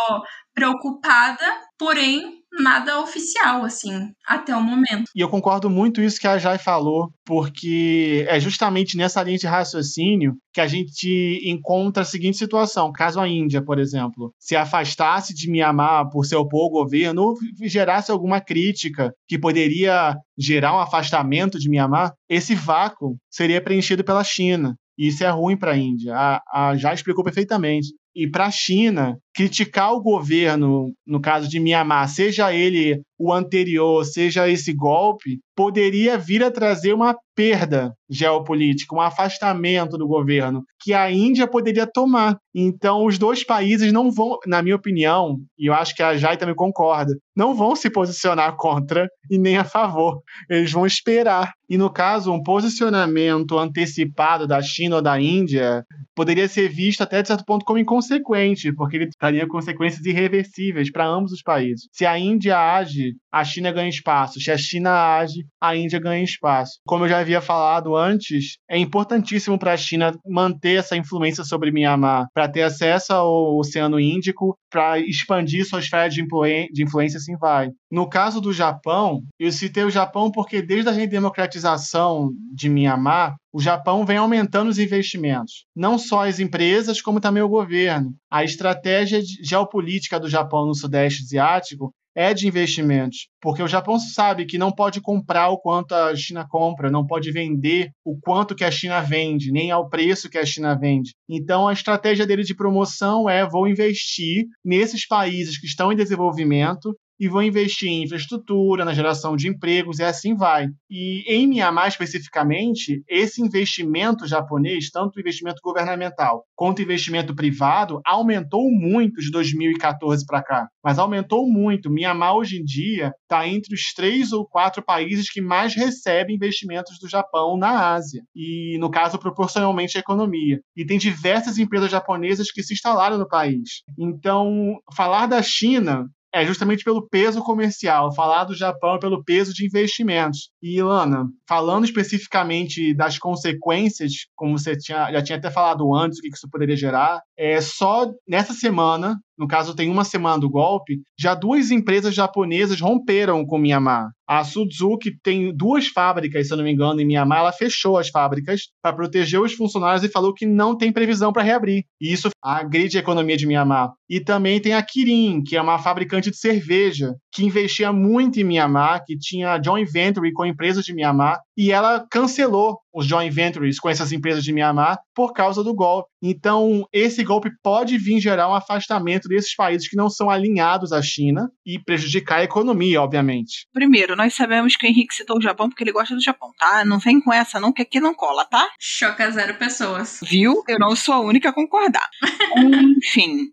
preocupada, porém nada oficial, assim, até o momento. E eu concordo muito isso que a Jai falou, porque é justamente nessa linha de raciocínio que a gente encontra a seguinte situação. Caso a Índia, por exemplo, se afastasse de Mianmar por se opor ao governo gerasse alguma crítica que poderia gerar um afastamento de Mianmar, esse vácuo seria preenchido pela China. E isso é ruim para a Índia. A, a explicou perfeitamente. E para a China, criticar o governo, no caso de Mianmar, seja ele o anterior, seja esse golpe, poderia vir a trazer uma perda geopolítica, um afastamento do governo, que a Índia poderia tomar. Então, os dois países não vão, na minha opinião, e eu acho que a Jai também concorda, não vão se posicionar contra e nem a favor. Eles vão esperar. E no caso, um posicionamento antecipado da China ou da Índia poderia ser visto até de certo ponto como inconsequente, porque ele traria consequências irreversíveis para ambos os países. Se a Índia age, a China ganha espaço. Se a China age, a Índia ganha espaço. Como eu já havia falado antes, é importantíssimo para a China manter essa influência sobre Myanmar, para ter acesso ao Oceano Índico, para expandir sua esfera de, de influência, assim vai. No caso do Japão, eu citei o Japão porque desde a redemocratização de Myanmar, o Japão vem aumentando os investimentos, não só as empresas, como também o governo. A estratégia geopolítica do Japão no Sudeste Asiático é de investimentos, porque o Japão sabe que não pode comprar o quanto a China compra, não pode vender o quanto que a China vende, nem ao preço que a China vende. Então a estratégia dele de promoção é vou investir nesses países que estão em desenvolvimento e vão investir em infraestrutura, na geração de empregos e assim vai. E em Mianmar especificamente, esse investimento japonês, tanto investimento governamental quanto investimento privado, aumentou muito de 2014 para cá. Mas aumentou muito. Mianmar hoje em dia está entre os três ou quatro países que mais recebem investimentos do Japão na Ásia. E, no caso, proporcionalmente à economia. E tem diversas empresas japonesas que se instalaram no país. Então, falar da China é justamente pelo peso comercial, falar do Japão é pelo peso de investimentos. E, Ilana, falando especificamente das consequências, como você tinha, já tinha até falado antes, o que isso poderia gerar, é só nessa semana no caso tem uma semana do golpe, já duas empresas japonesas romperam com Myanmar. A Suzuki tem duas fábricas, se eu não me engano, em Myanmar. Ela fechou as fábricas para proteger os funcionários e falou que não tem previsão para reabrir. E isso agride a economia de Myanmar. E também tem a Kirin, que é uma fabricante de cerveja, que investia muito em Myanmar, que tinha joint venture com empresas de Myanmar, e ela cancelou os joint ventures com essas empresas de Myanmar por causa do golpe. Então, esse golpe pode vir gerar um afastamento desses países que não são alinhados à China e prejudicar a economia, obviamente. Primeiro, nós sabemos que o Henrique citou o Japão porque ele gosta do Japão, tá? Não vem com essa não, que aqui não cola, tá? Choca zero pessoas. Viu? Eu não sou a única a concordar. Enfim.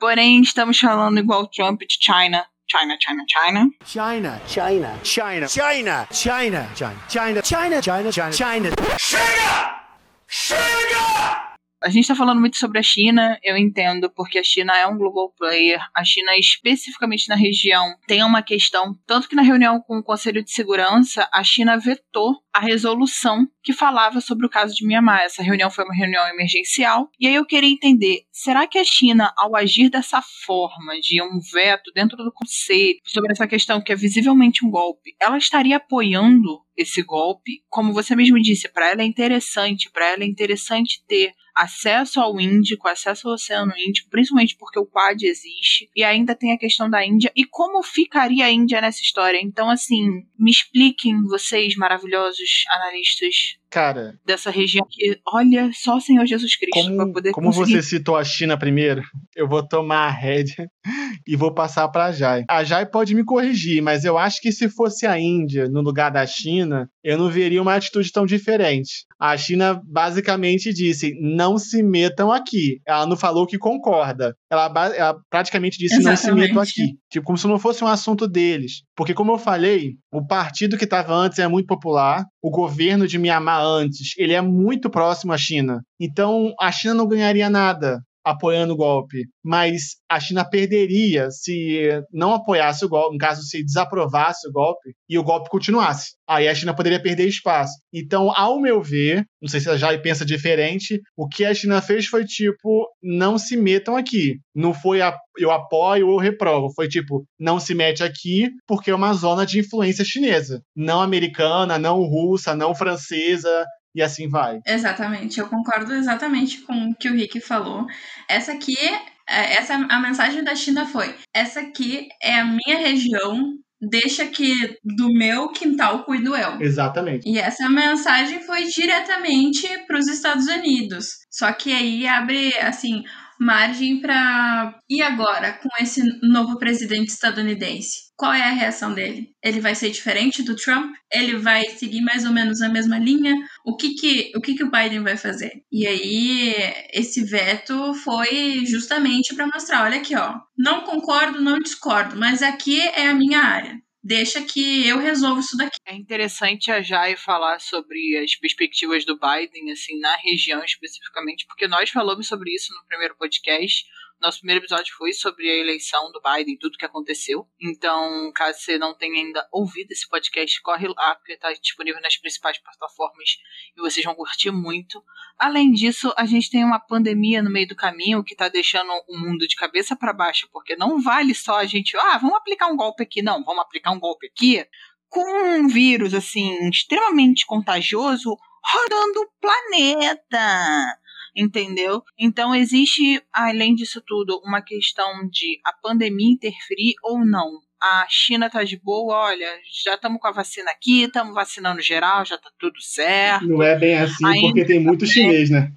Porém, estamos falando igual Trump de China, China, China, China. China, China, China, China, China, China, China, China, China, China, China. Chega! Chega! A gente está falando muito sobre a China, eu entendo, porque a China é um global player. A China, especificamente na região, tem uma questão. Tanto que na reunião com o Conselho de Segurança, a China vetou a resolução que falava sobre o caso de Myanmar. Essa reunião foi uma reunião emergencial. E aí eu queria entender: será que a China, ao agir dessa forma, de um veto dentro do Conselho, sobre essa questão que é visivelmente um golpe, ela estaria apoiando esse golpe? Como você mesmo disse, para ela é interessante, para ela é interessante ter acesso ao Índico, acesso ao Oceano Índico, principalmente porque o Quad existe, e ainda tem a questão da Índia, e como ficaria a Índia nessa história? Então, assim, me expliquem vocês, maravilhosos analistas, cara. Dessa região que, olha, só o Senhor Jesus Cristo como, para poder Como conseguir... você citou a China primeiro, eu vou tomar a rédea e vou passar para a Jai. A Jai pode me corrigir, mas eu acho que se fosse a Índia no lugar da China, eu não veria uma atitude tão diferente. A China basicamente disse: não se metam aqui. Ela não falou que concorda. Ela, ela praticamente disse: Exatamente. não se metam aqui. Tipo, como se não fosse um assunto deles. Porque, como eu falei, o partido que estava antes é muito popular, o governo de Myanmar antes, ele é muito próximo à China. Então, a China não ganharia nada apoiando o golpe, mas a China perderia se não apoiasse o golpe, no caso, se desaprovasse o golpe e o golpe continuasse. Aí a China poderia perder espaço. Então, ao meu ver, não sei se a Jai pensa diferente, o que a China fez foi tipo, não se metam aqui. Não foi a, eu apoio ou reprovo. Foi tipo, não se mete aqui porque é uma zona de influência chinesa. Não americana, não russa, não francesa, e assim vai. Exatamente, eu concordo exatamente com o que o Rick falou. Essa aqui, é, essa a mensagem da China foi: essa aqui é a minha região. Deixa que do meu quintal cuido eu. Exatamente. E essa mensagem foi diretamente para os Estados Unidos. Só que aí abre, assim, margem para. E agora, com esse novo presidente estadunidense? Qual é a reação dele? Ele vai ser diferente do Trump? Ele vai seguir mais ou menos a mesma linha? O que que o, que que o Biden vai fazer? E aí, esse veto foi justamente para mostrar: olha aqui, ó, não concordo, não discordo, mas aqui é a minha área deixa que eu resolvo isso daqui. É interessante a Jai falar sobre as perspectivas do Biden, assim, na região especificamente, porque nós falamos sobre isso no primeiro podcast. Nosso primeiro episódio foi sobre a eleição do Biden, tudo que aconteceu. Então, caso você não tenha ainda ouvido esse podcast, corre lá, porque está disponível nas principais plataformas e vocês vão curtir muito. Além disso, a gente tem uma pandemia no meio do caminho que está deixando o mundo de cabeça para baixo, porque não vale só a gente, ah, vamos aplicar um golpe aqui. Não, vamos aplicar um golpe aqui com um vírus, assim, extremamente contagioso rodando o planeta entendeu? Então existe, além disso tudo, uma questão de a pandemia interferir ou não a China tá de boa, olha, já estamos com a vacina aqui, estamos vacinando geral, já tá tudo certo. Não é bem assim, Ainda porque tem muito chinês, né?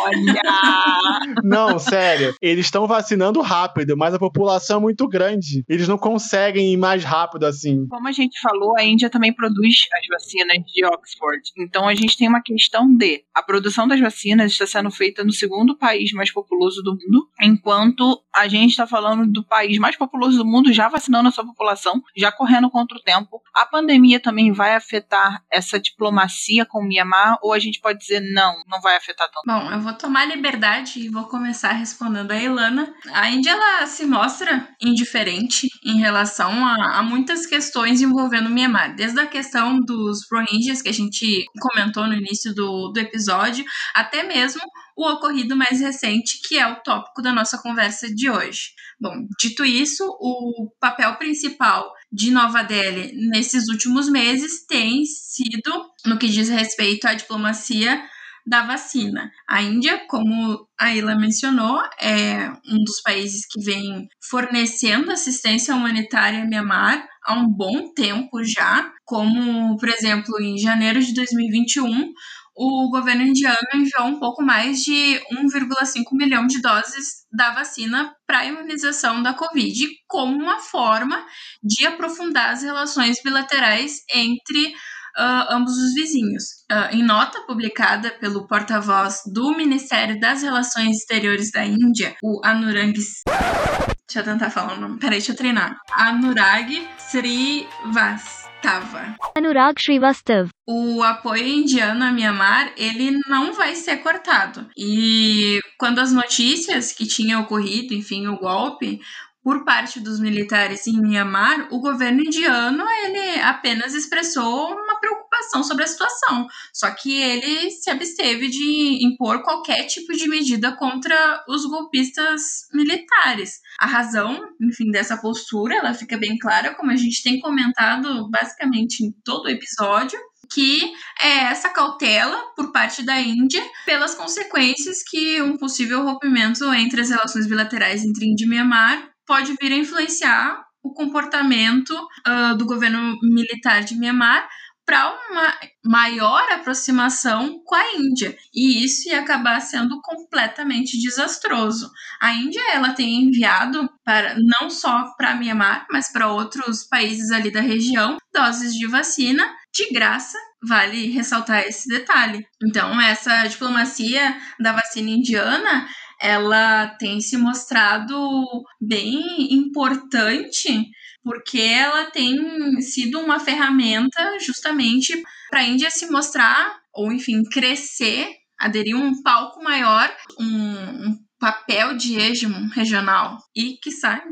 olha! Não, sério, eles estão vacinando rápido, mas a população é muito grande. Eles não conseguem ir mais rápido assim. Como a gente falou, a Índia também produz as vacinas de Oxford. Então a gente tem uma questão de a produção das vacinas está sendo feita no segundo país mais populoso do mundo, enquanto a gente está falando do país mais populoso do mundo mundo já vacinando a sua população, já correndo contra o tempo. A pandemia também vai afetar essa diplomacia com o Mianmar ou a gente pode dizer não, não vai afetar tanto? Bom, eu vou tomar liberdade e vou começar respondendo a Ilana. A Índia ela se mostra indiferente em relação a, a muitas questões envolvendo o Mianmar, desde a questão dos Rohingyas que a gente comentou no início do, do episódio, até mesmo o ocorrido mais recente, que é o tópico da nossa conversa de hoje. Bom, dito isso, o papel principal de Nova Delhi nesses últimos meses tem sido no que diz respeito à diplomacia da vacina. A Índia, como a Ila mencionou, é um dos países que vem fornecendo assistência humanitária a Myanmar há um bom tempo já, como, por exemplo, em janeiro de 2021, o governo indiano enviou um pouco mais de 1,5 milhão de doses da vacina para a imunização da Covid, como uma forma de aprofundar as relações bilaterais entre uh, ambos os vizinhos. Uh, em nota publicada pelo porta-voz do Ministério das Relações Exteriores da Índia, o Anurag. Deixa eu tentar falar o nome. Peraí, deixa eu treinar. Anurag Srivastava Srivastava. Anurag Srivastav. O apoio indiano a Myanmar, ele não vai ser cortado. E quando as notícias que tinha ocorrido, enfim, o golpe, por parte dos militares em Myanmar, o governo indiano ele apenas expressou uma preocupação sobre a situação, só que ele se absteve de impor qualquer tipo de medida contra os golpistas militares. A razão, enfim, dessa postura, ela fica bem clara, como a gente tem comentado basicamente em todo o episódio, que é essa cautela por parte da Índia pelas consequências que um possível rompimento entre as relações bilaterais entre Índia e Myanmar pode vir a influenciar o comportamento uh, do governo militar de Myanmar para uma maior aproximação com a Índia. E isso ia acabar sendo completamente desastroso. A Índia ela tem enviado para não só para Myanmar, mas para outros países ali da região doses de vacina de graça. Vale ressaltar esse detalhe. Então, essa diplomacia da vacina indiana ela tem se mostrado bem importante porque ela tem sido uma ferramenta justamente para a Índia se mostrar ou enfim crescer, aderir um palco maior, um, um papel de hegemon regional e que sai.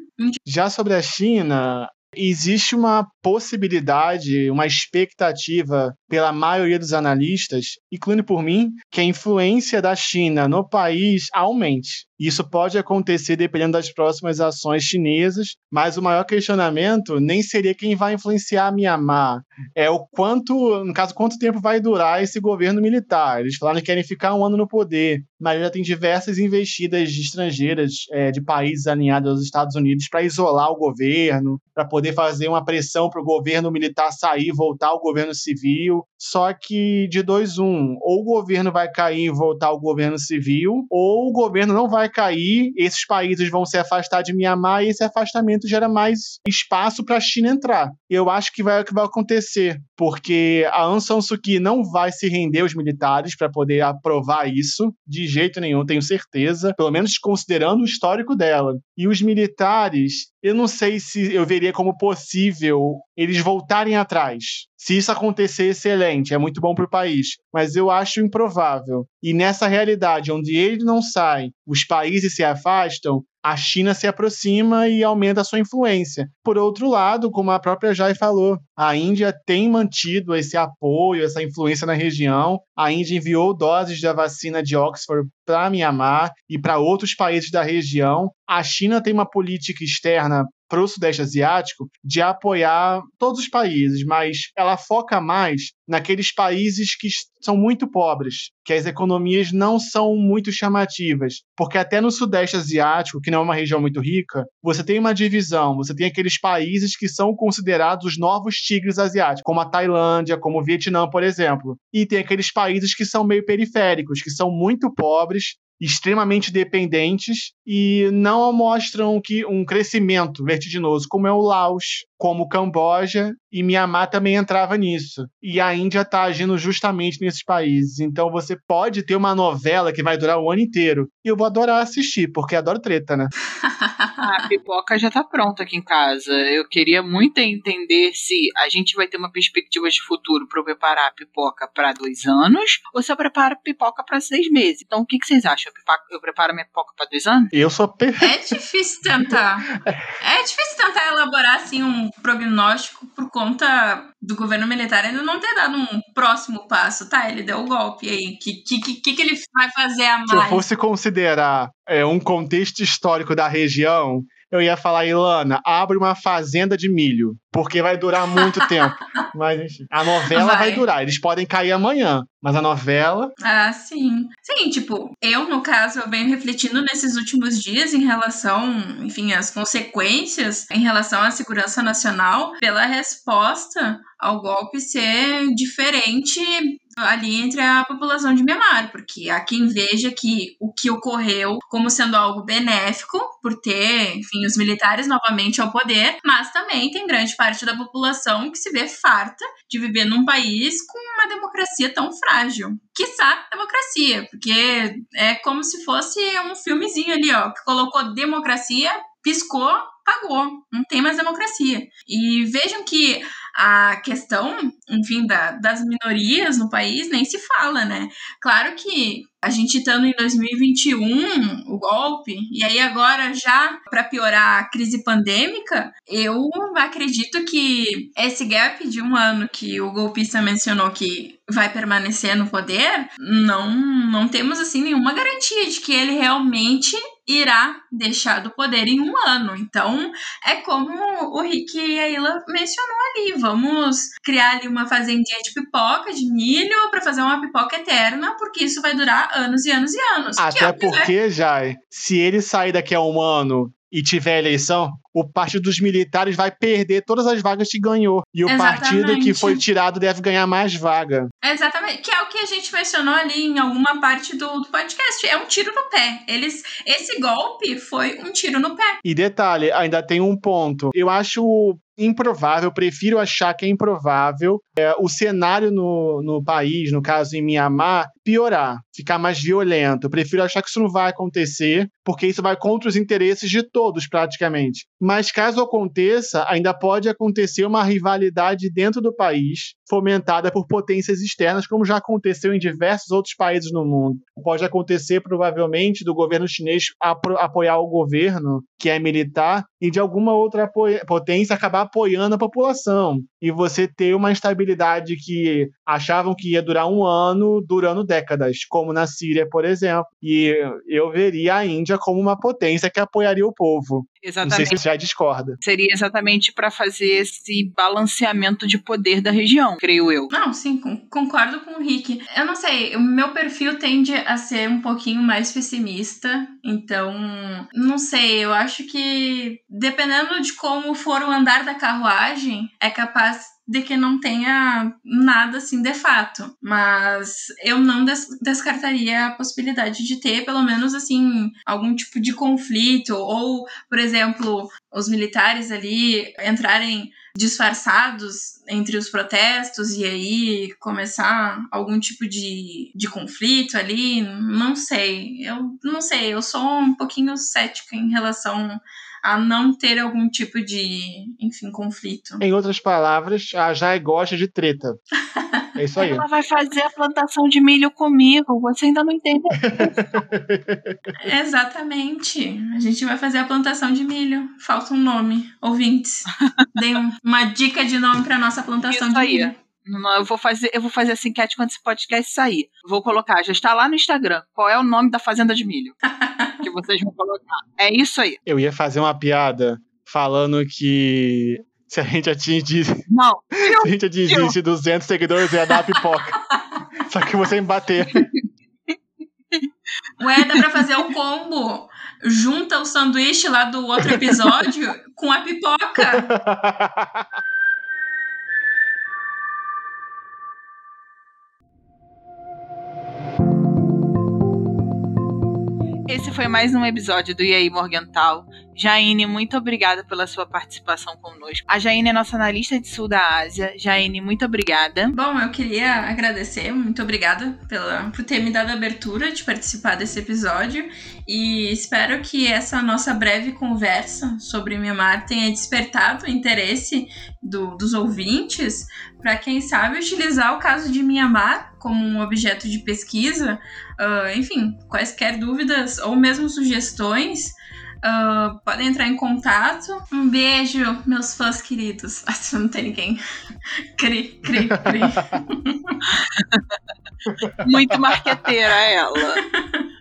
Já sobre a China, existe uma possibilidade, uma expectativa pela maioria dos analistas, incluindo por mim, que a influência da China no país aumente. Isso pode acontecer dependendo das próximas ações chinesas, mas o maior questionamento nem seria quem vai influenciar Mianmar, é o quanto, no caso, quanto tempo vai durar esse governo militar. Eles falaram que querem ficar um ano no poder, mas já tem diversas investidas estrangeiras é, de países alinhados aos Estados Unidos para isolar o governo, para poder fazer uma pressão para o governo militar sair, voltar ao governo civil. Só que de dois um, ou o governo vai cair e voltar ao governo civil, ou o governo não vai cair, esses países vão se afastar de Mianmar e esse afastamento gera mais espaço para a China entrar. Eu acho que vai o que vai acontecer, porque a Aung San Suu Kyi não vai se render aos militares para poder aprovar isso de jeito nenhum, tenho certeza, pelo menos considerando o histórico dela. E os militares, eu não sei se eu veria como possível eles voltarem atrás. Se isso acontecer, excelente, é muito bom para o país, mas eu acho improvável. E nessa realidade onde ele não sai, os países se afastam, a China se aproxima e aumenta a sua influência. Por outro lado, como a própria Jai falou, a Índia tem mantido esse apoio, essa influência na região. A Índia enviou doses da vacina de Oxford para Myanmar e para outros países da região. A China tem uma política externa para o Sudeste Asiático de apoiar todos os países, mas ela foca mais naqueles países que são muito pobres, que as economias não são muito chamativas, porque até no Sudeste Asiático, que não é uma região muito rica, você tem uma divisão, você tem aqueles países que são considerados os novos tigres asiáticos, como a Tailândia, como o Vietnã, por exemplo, e tem aqueles países que são meio periféricos, que são muito pobres extremamente dependentes e não mostram que um crescimento vertiginoso, como é o Laos, como o Camboja e Mianmar também entrava nisso. E a Índia está agindo justamente nesses países. Então você pode ter uma novela que vai durar o ano inteiro. E eu vou adorar assistir, porque adoro treta, né? a pipoca já tá pronta aqui em casa. Eu queria muito entender se a gente vai ter uma perspectiva de futuro para preparar a pipoca para dois anos ou se eu preparo a pipoca para seis meses. Então o que, que vocês acham? Eu preparo a minha pipoca para dois anos? Eu sou É difícil tentar. É difícil tentar elaborar assim um prognóstico por conta do governo militar ainda não ter dado um próximo passo, tá? Ele deu o golpe aí. O que, que, que, que ele vai fazer a mais? Se eu fosse considerar é, um contexto histórico da região, eu ia falar, Ilana, abre uma fazenda de milho, porque vai durar muito tempo. Mas enfim, a novela vai. vai. durar. Eles podem cair amanhã, mas a novela. Ah, sim. Sim, tipo, eu, no caso, eu venho refletindo nesses últimos dias em relação, enfim, às consequências em relação à segurança nacional pela resposta ao golpe ser diferente ali entre a população de Myanmar, porque há quem veja que o que ocorreu como sendo algo benéfico por ter, enfim, os militares novamente ao poder, mas também tem grande parte da população que se vê farta de viver num país com uma democracia tão frágil. Quiçá democracia, porque é como se fosse um filmezinho ali, ó, que colocou democracia, piscou, pagou, não tem mais democracia. E vejam que a questão, enfim, da, das minorias no país nem se fala, né? Claro que a gente estando em 2021, o golpe, e aí agora já para piorar a crise pandêmica, eu acredito que esse gap de um ano que o golpista mencionou que vai permanecer no poder, não, não temos assim nenhuma garantia de que ele realmente irá deixar do poder em um ano. Então, é como o Rick e a Ila mencionou ali, vamos criar ali uma fazendinha de pipoca, de milho, para fazer uma pipoca eterna, porque isso vai durar anos e anos e anos. Até é porque, Jai, se ele sair daqui a um ano e tiver eleição, o Partido dos Militares vai perder todas as vagas que ganhou. E o Exatamente. partido que foi tirado deve ganhar mais vaga. Exatamente. Que é o que a gente mencionou ali em alguma parte do, do podcast. É um tiro no pé. Eles, esse golpe foi um tiro no pé. E detalhe, ainda tem um ponto. Eu acho improvável, prefiro achar que é improvável é, o cenário no, no país, no caso em Mianmar, piorar, ficar mais violento. Eu prefiro achar que isso não vai acontecer, porque isso vai contra os interesses de todos, praticamente. Mas caso aconteça, ainda pode acontecer uma rivalidade dentro do país, fomentada por potências externas, como já aconteceu em diversos outros países no mundo. Pode acontecer, provavelmente, do governo chinês apoiar o governo, que é militar, e de alguma outra potência acabar apoiando a população. E você ter uma instabilidade que achavam que ia durar um ano, durando décadas, como na Síria, por exemplo. E eu veria a Índia como uma potência que apoiaria o povo. Exatamente. Não sei se você já discorda. Seria exatamente para fazer esse balanceamento de poder da região, creio eu. Não, sim, concordo com o Rick. Eu não sei, o meu perfil tende a ser um pouquinho mais pessimista, então, não sei, eu acho que dependendo de como for o andar da carruagem, é capaz de que não tenha nada assim de fato. Mas eu não des descartaria a possibilidade de ter, pelo menos assim, algum tipo de conflito, ou, por exemplo, os militares ali entrarem disfarçados entre os protestos e aí começar algum tipo de, de conflito ali, não sei. Eu não sei, eu sou um pouquinho cética em relação a não ter algum tipo de, enfim, conflito. Em outras palavras, a Jai gosta de treta. É isso aí. Ela vai fazer a plantação de milho comigo. Você ainda não entendeu. Exatamente. A gente vai fazer a plantação de milho. Falta um nome. Ouvintes. Dê uma dica de nome para nossa plantação isso de aí. milho. Eu vou fazer, eu vou fazer essa enquete quando esse podcast sair. Vou colocar, já está lá no Instagram. Qual é o nome da fazenda de milho? Que vocês vão colocar. É isso aí. Eu ia fazer uma piada falando que se a gente atingisse. Não. se a gente atingisse 200 seguidores, ia dar a pipoca. Só que você me bater. Ué, dá pra fazer o combo. Junta o sanduíche lá do outro episódio com a pipoca. Esse foi mais um episódio do E aí Morgental. Jaine, muito obrigada pela sua participação conosco. A Jaine é nossa analista de sul da Ásia. Jaine, muito obrigada. Bom, eu queria agradecer, muito obrigada pela, por ter me dado a abertura de participar desse episódio e espero que essa nossa breve conversa sobre Myanmar tenha despertado o interesse do, dos ouvintes para quem sabe utilizar o caso de Myanmar como um objeto de pesquisa. Uh, enfim, quaisquer dúvidas ou mesmo sugestões, uh, podem entrar em contato. Um beijo, meus fãs queridos. Ah, se não tem ninguém. Cri, cri, cri. Muito marqueteira ela.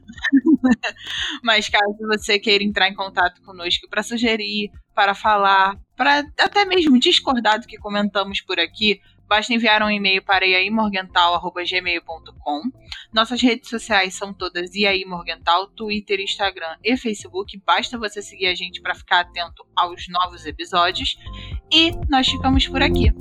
Mas caso você queira entrar em contato conosco para sugerir, para falar, para até mesmo discordar do que comentamos por aqui, basta enviar um e-mail para iaimorgental.gmail.com. Nossas redes sociais são todas iaimorgental, Twitter, Instagram e Facebook. Basta você seguir a gente para ficar atento aos novos episódios. E nós ficamos por aqui.